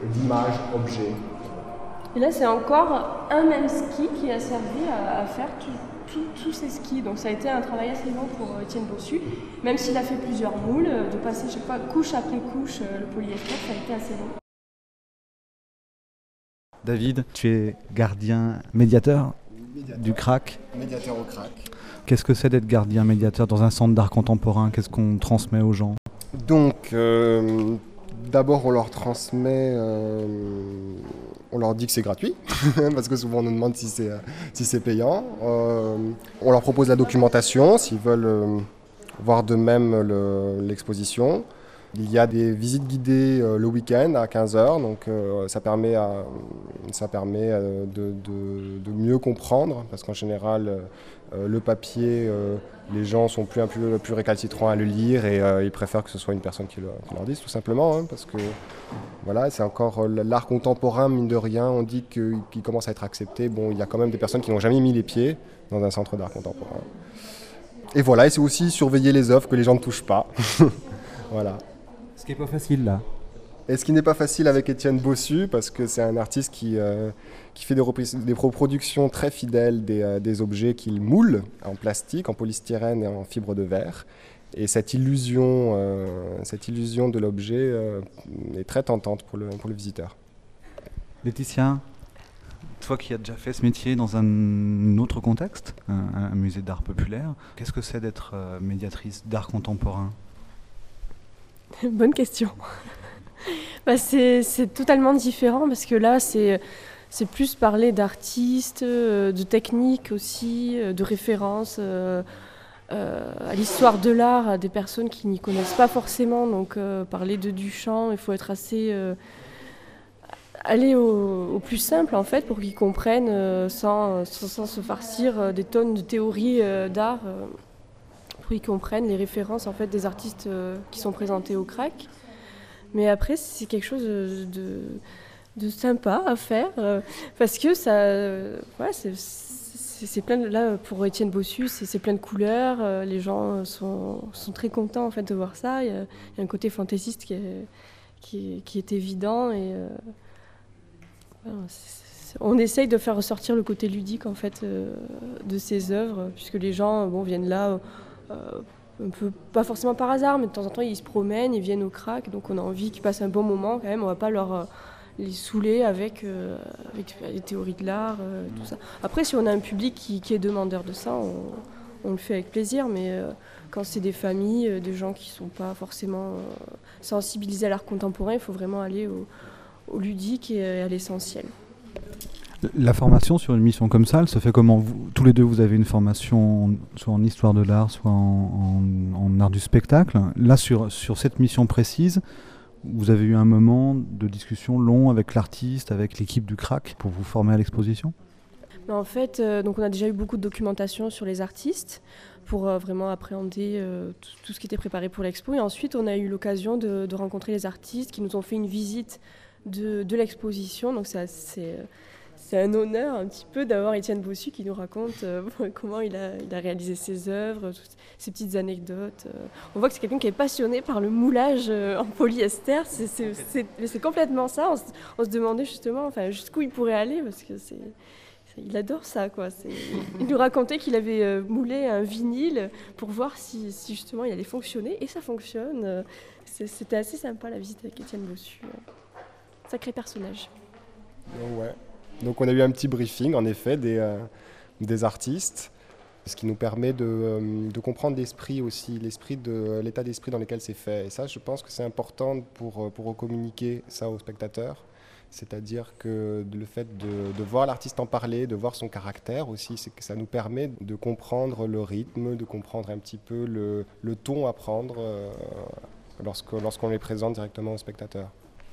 et d'images, objets. Et là, c'est encore un même ski qui a servi à, à faire tout- tous ces skis. Donc ça a été un travail assez long pour euh, Étienne Bossu. Même s'il a fait plusieurs moules, euh, de passer chaque fois couche après couche euh, le polyester, ça a été assez long. David, tu es gardien médiateur du CRAC. Médiateur au crack. Qu'est-ce que c'est d'être gardien médiateur dans un centre d'art contemporain? Qu'est-ce qu'on transmet aux gens? Donc, euh, d'abord, on leur transmet, euh, on leur dit que c'est gratuit, parce que souvent on nous demande si c'est euh, si c'est payant. Euh, on leur propose la documentation s'ils veulent voir de même le- l'exposition. Il y a des visites guidées euh, le week-end à 15h, donc euh, ça permet, ça permet euh, de, mieux comprendre, parce qu'en général, le papier, les gens sont plus, plus récalcitrants à le lire et ils préfèrent que ce soit une personne qui, le- leur dise, tout simplement, hein, parce que voilà, c'est encore l'art contemporain, mine de rien, on dit qu'il commence à être accepté. Bon, il y a quand même des personnes qui n'ont jamais mis les pieds dans un centre d'art contemporain. Et voilà, et c'est aussi surveiller les œuvres que les gens ne touchent pas. voilà. Ce qui n'est pas facile là. Et ce qui n'est pas facile avec Étienne Bossu, parce que c'est un artiste qui, euh, qui fait des, reproductions très fidèles des, euh, des objets qu'il moule en plastique, en polystyrène et en fibre de verre. Et cette illusion, euh, cette illusion de l'objet est très tentante pour le, pour le visiteur. Laetitia, toi qui as déjà fait ce métier dans un autre contexte, un, un musée d'art populaire, qu'est-ce que c'est d'être médiatrice d'art contemporain? Bonne question. Bah, c'est totalement différent parce que là, c'est plus parler d'artistes, euh, de techniques aussi, euh, de références euh, à l'histoire de l'art, à des personnes qui n'y connaissent pas forcément. Donc, parler de Duchamp, il faut être assez. aller au, plus simple en fait pour qu'ils comprennent sans, se farcir des tonnes de théories d'art. Qu'ils comprennent les références en fait des artistes euh, qui sont présentés au crack. Mais après, c'est quelque chose de, sympa à faire euh, parce que ça, euh, ouais, c'est- plein là pour Étienne Bossu, c'est plein de couleurs. les gens sont, très contents en fait de voir ça. Il y a, un côté fantaisiste qui est, évident et on essaye de faire ressortir le côté ludique en fait de ces œuvres puisque les gens bon viennent là. Euh, un peu, pas forcément par hasard, mais de temps en temps ils se promènent, ils viennent au crack, donc on a envie qu'ils passent un bon moment quand même, on va pas leur euh, les saouler avec, euh, avec les théories de l'art, euh, tout ça. Après, si on a un public qui, qui est demandeur de ça, on, on le fait avec plaisir, mais euh, quand c'est des familles, des gens qui sont pas forcément sensibilisés à l'art contemporain, il faut vraiment aller au, au ludique et à l'essentiel. La formation sur une mission comme ça, elle se fait comment Tous les deux, vous avez une formation soit en histoire de l'art, soit en, art du spectacle. Là, sur, sur cette mission précise, vous avez eu un moment de discussion long avec l'artiste, avec l'équipe du CRAC pour vous former à l'exposition? Mais en fait, euh, donc on a déjà eu beaucoup de documentation sur les artistes pour euh, vraiment appréhender euh, tout, ce qui était préparé pour l'expo. Et ensuite, on a eu l'occasion de, rencontrer les artistes qui nous ont fait une visite de, de l'exposition. Donc c'est c'est un honneur un petit peu d'avoir Étienne Bossu qui nous raconte euh, comment il a, réalisé ses œuvres, toutes ces petites anecdotes. euh. On voit que c'est quelqu'un qui est passionné par le moulage euh, en polyester. C'est- complètement ça. On se, demandait justement jusqu'où il pourrait aller parce que. Il adore ça, Il nous racontait qu'il avait moulé un vinyle pour voir si, si justement il allait fonctionner, et ça fonctionne. C'était assez sympa la visite avec Étienne Bossu. Sacré personnage. Donc, ouais. Donc on a eu un petit briefing en effet des, euh, artistes, ce qui nous permet de, euh, comprendre l'esprit aussi, l'état d'esprit dans lequel c'est fait. Et ça, je pense que c'est important pour, euh, pour communiquer ça aux spectateurs. C'est-à-dire que le fait de, voir l'artiste en parler, de voir son caractère aussi, c'est que ça nous permet de comprendre le rythme, de comprendre un petit peu le, ton à prendre lorsqu'on les présente directement au spectateur.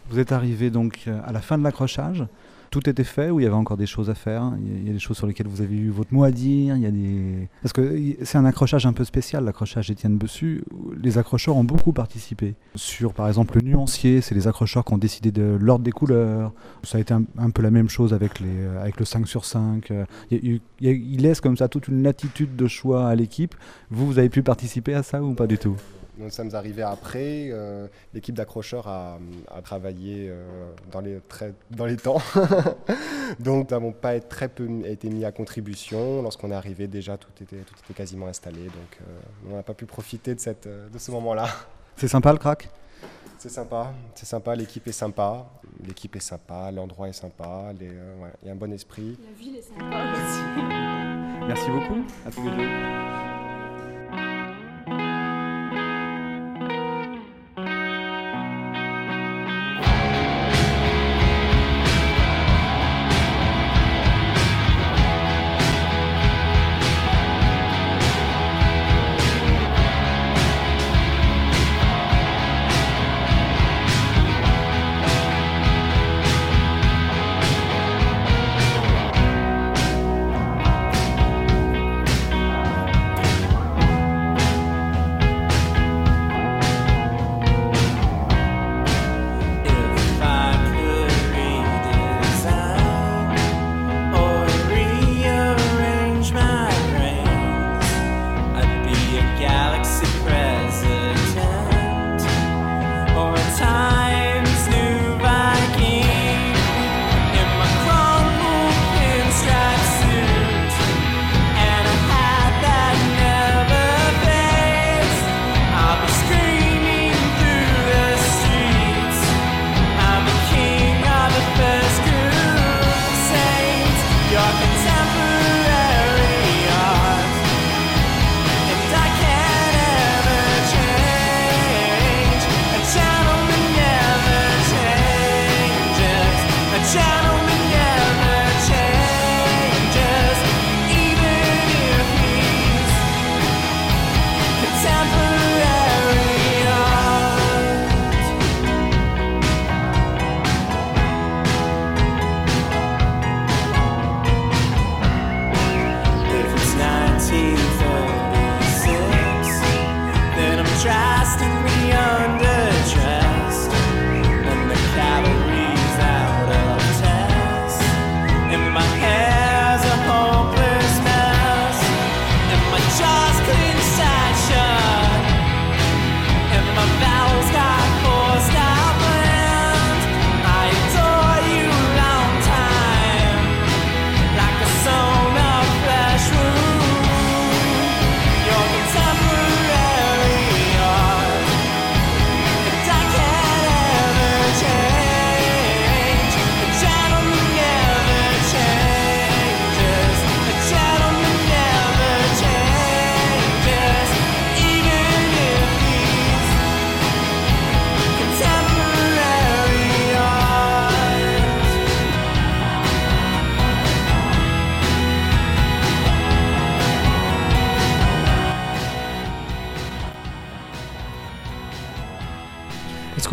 Vous êtes arrivé donc euh, à la fin de l'accrochage. Tout était fait ou il y avait encore des choses à faire? Il y a- des choses sur lesquelles vous avez eu votre mot à dire? Il y a des parce que c'est un accrochage un peu spécial, l'accrochage d'Étienne Bessu. Les accrocheurs ont beaucoup participé. Sur par exemple le nuancier, c'est les accrocheurs qui ont décidé de l'ordre des couleurs. Ça a été un, peu la même chose avec les euh, avec le 5 sur 5. Euh, Il, il laisse comme ça toute une latitude de choix à l'équipe. Vous, vous avez pu participer à ça ou pas du tout? Nous sommes arrivés après. euh, L'équipe d'accrocheurs a, a travaillé euh, dans, les, très- dans les temps. Donc, nous n'avons pas été très peu été mis à contribution. Lorsqu'on est arrivé, déjà, tout était, tout était quasiment installé. Donc, euh, on n'a pas pu profiter de, cette, euh, de ce moment-là. C'est sympa le crack? C'est sympa, c'est sympa. L'équipe est sympa. L'équipe est sympa, l'endroit est sympa. euh, ouais, Il y a un bon esprit. La ville est sympa aussi. Merci beaucoup à tous les deux.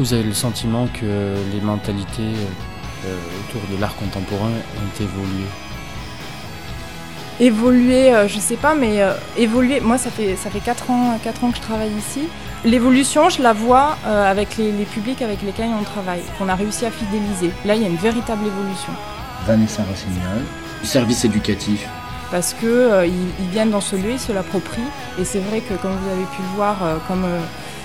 Vous avez le sentiment que les mentalités euh, euh, autour de l'art contemporain ont évolué? Évoluer, euh, je sais pas, mais euh, évoluer, moi ça fait, ça fait 4 ans, 4 ans que je travaille ici. L'évolution, je la vois euh, avec les, les publics avec lesquels on travaille, qu'on a réussi à fidéliser. Là, il y a une véritable évolution. Vanessa Rossignol. Service éducatif. Parce que euh, ils, ils viennent dans ce lieu, ils se l'approprient. Et c'est vrai que, comme vous avez pu le voir, euh, comme euh,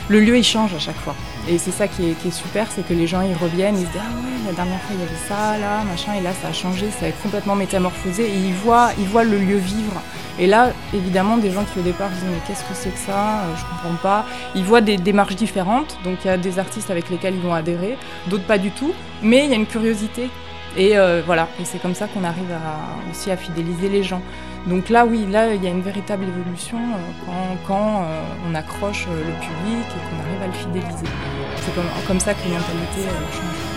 le lieu il change à chaque fois. Et c'est ça qui est, super, c'est que les gens ils reviennent, ils se disent ah ouais la dernière fois il y avait ça là machin et là ça a changé, ça a complètement métamorphosé et ils voient ils voient le lieu vivre. Et là évidemment des gens qui au départ se disent mais qu'est-ce que c'est que ça, Euh, je comprends pas. Ils voient des démarches différentes, donc il y a des artistes avec lesquels ils vont adhérer, d'autres pas du tout, mais il y a une curiosité. Et euh, voilà, et c'est comme ça qu'on arrive aussi à fidéliser les gens. Donc là, oui, là, il y a une véritable évolution euh, quand, euh, on accroche euh, le public et qu'on arrive à le fidéliser. C'est comme, comme ça que les mentalités changent.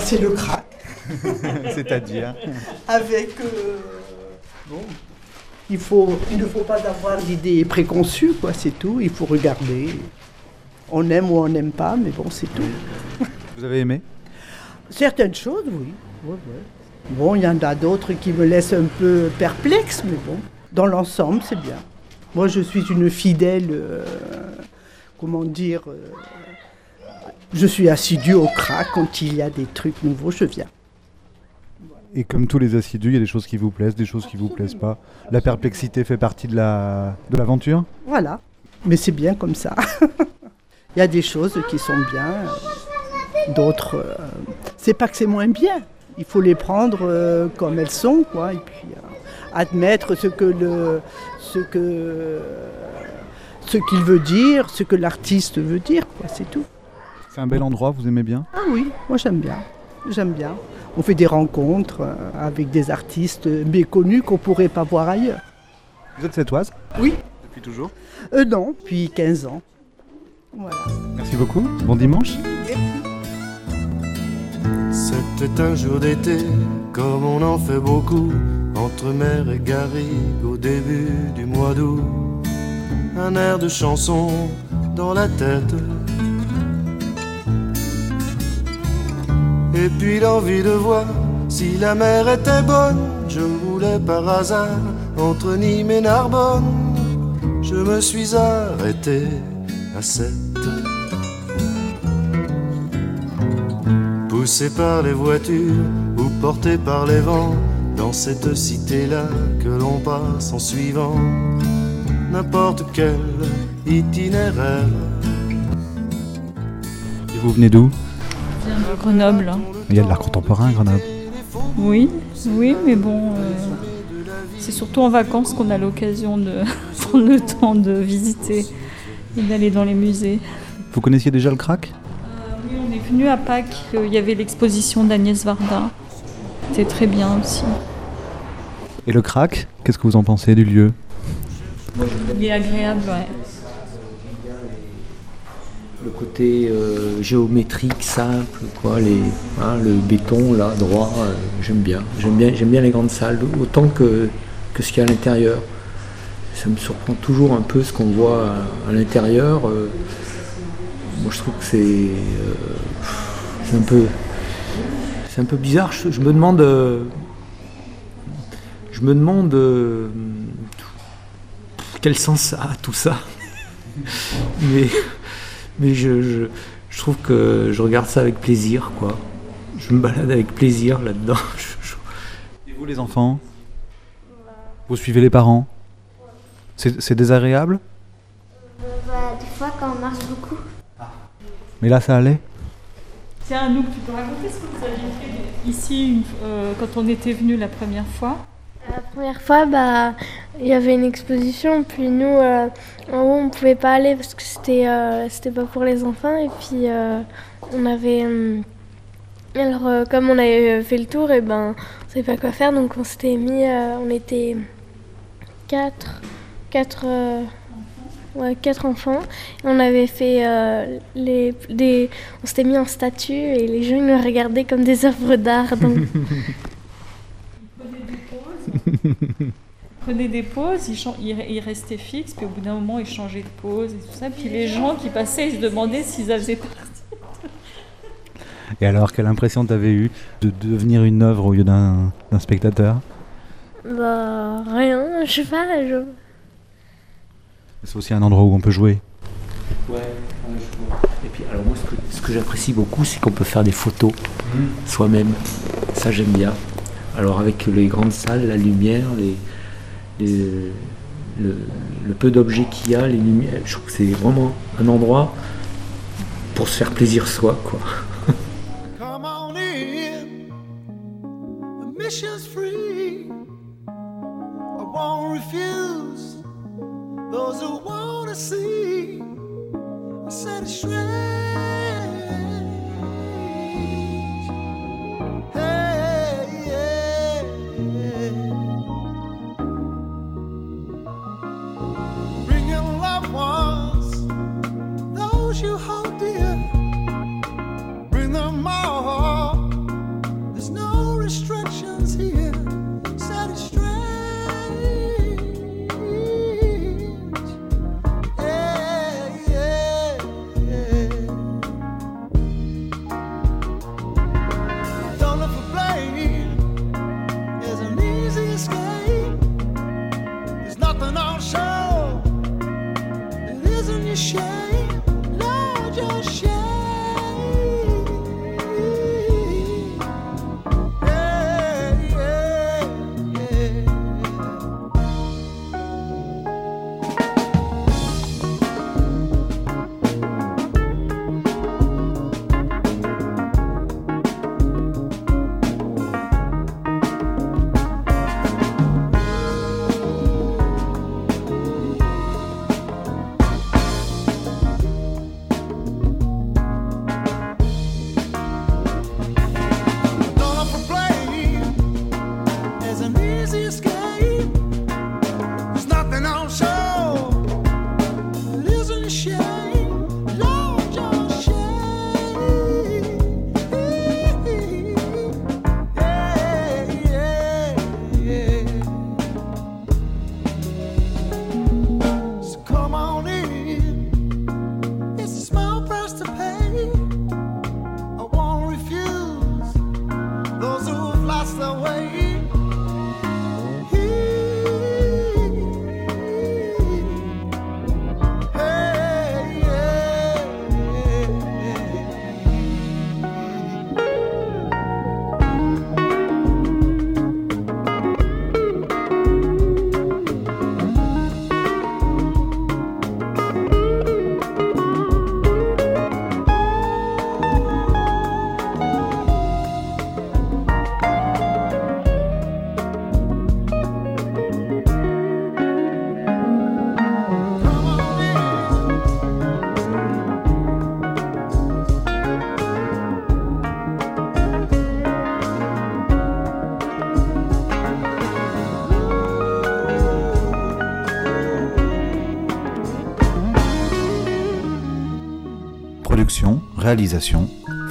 C'est le crack. C'est-à-dire Avec. euh, bon, il, faut, il ne faut pas avoir d'idées préconçues, quoi, c'est tout. Il faut regarder. On aime ou on n'aime pas, mais bon, c'est tout. Vous avez aimé? Certaines choses, oui. Ouais, ouais. Bon, il y en a d'autres qui me laissent un peu perplexe, mais bon, dans l'ensemble, c'est bien. Moi, je suis une fidèle, euh, comment dire, euh, je suis assidue au crack. Quand il y a des trucs nouveaux, je viens. Et comme tous les assidus, il y a des choses qui vous plaisent, des choses qui vous plaisent pas. La perplexité fait partie de la de l'aventure? Voilà. Mais c'est bien comme ça. Il y a des choses qui sont bien, euh, d'autres. euh, c'est pas que c'est moins bien. Il faut les prendre euh, comme elles sont, quoi, et puis admettre ce que le, ce que, ce qu'il veut dire, ce que l'artiste veut dire, quoi. C'est tout. C'est un bel endroit, vous aimez bien Ah oui, moi j'aime bien. J'aime bien. On fait des rencontres euh, avec des artistes méconnus qu'on pourrait pas voir ailleurs. Vous êtes sétoise Oui. Depuis toujours Euh, non, depuis 15 ans. Voilà. Merci beaucoup. Bon dimanche. C'était un jour d'été, comme on en fait beaucoup, entre mer et garrigue au début du mois d'août. Un air de chanson dans la tête. Et puis l'envie de voir si la mer était bonne. Je roulais par hasard entre Nîmes et Narbonne. Je me suis arrêté à cette Poussé par les voitures ou porté par les vents, dans cette cité-là que l'on passe en suivant n'importe quel itinéraire. Et vous venez d'où? Grenoble. Il y a de l'art contemporain à Grenoble. Oui, oui, mais bon, euh, c'est surtout en vacances qu'on a l'occasion de prendre le temps de visiter et d'aller dans les musées. Vous connaissiez déjà le crack? Oui, on est venu à Pâques, euh, il y avait l'exposition d'Agnès Varda. C'était très bien aussi. Et le crack, qu'est-ce que vous en pensez du lieu? Il est agréable, ouais. Le côté euh, géométrique, simple, quoi, les, hein, le béton là, droit, euh, j'aime bien. J'aime bien, j'aime bien les grandes salles, autant que, que ce qu'il y a à l'intérieur. Ça me surprend toujours un peu ce qu'on voit à, l'intérieur. euh. moi je trouve que c'est un peu c'est un peu bizarre. Je, me demande je me demande quel sens ça a tout ça. Mais mais je, je, je trouve que je regarde ça avec plaisir, quoi. Je me balade avec plaisir là-dedans. Et vous les enfants Vous suivez les parents? C'est désagréable? Bah, des fois, quand on marche beaucoup. Mais là ça allait? Tiens, nous, tu peux raconter ce que vous aviez fait ici une- euh, quand on était venu la première fois? La première fois, bah, il y avait une exposition, puis nous, euh, en haut, on pouvait pas aller parce que c'était euh, c'était pas pour les enfants. Et puis, euh, on avait. hum, alors, euh, comme on avait fait le tour, et ben, on savait pas quoi faire, donc on s'était mis. euh, on était quatre. Quatre. ouais, quatre enfants. On avait fait les, des. On s'était mis en statue et les gens nous regardaient comme des œuvres d'art. prenait des pauses, il, chan- il- il restait fixe, puis au bout d'un moment, il changeait de pause et tout ça. Puis les gens qui passaient, ils se demandaient s'ils faisaient partie. Et alors, quelle impression t'avais eu de devenir une œuvre au lieu d'un d'un spectateur? Bah, rien, je sais pas. Je... C'est aussi un endroit où on peut jouer. Ouais, ouais, je vois. Et puis, alors moi, ce que, ce que j'apprécie beaucoup, c'est qu'on peut faire des photos soi-même. Ça, j'aime bien. Alors, avec les grandes salles, la lumière, le, peu d'objets qu'il y a, les lumières, je trouve que c'est vraiment un endroit pour se faire plaisir soi, quoi. Those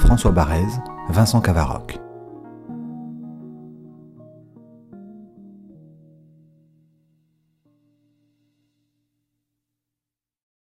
François Barrez, Vincent Cavaroc.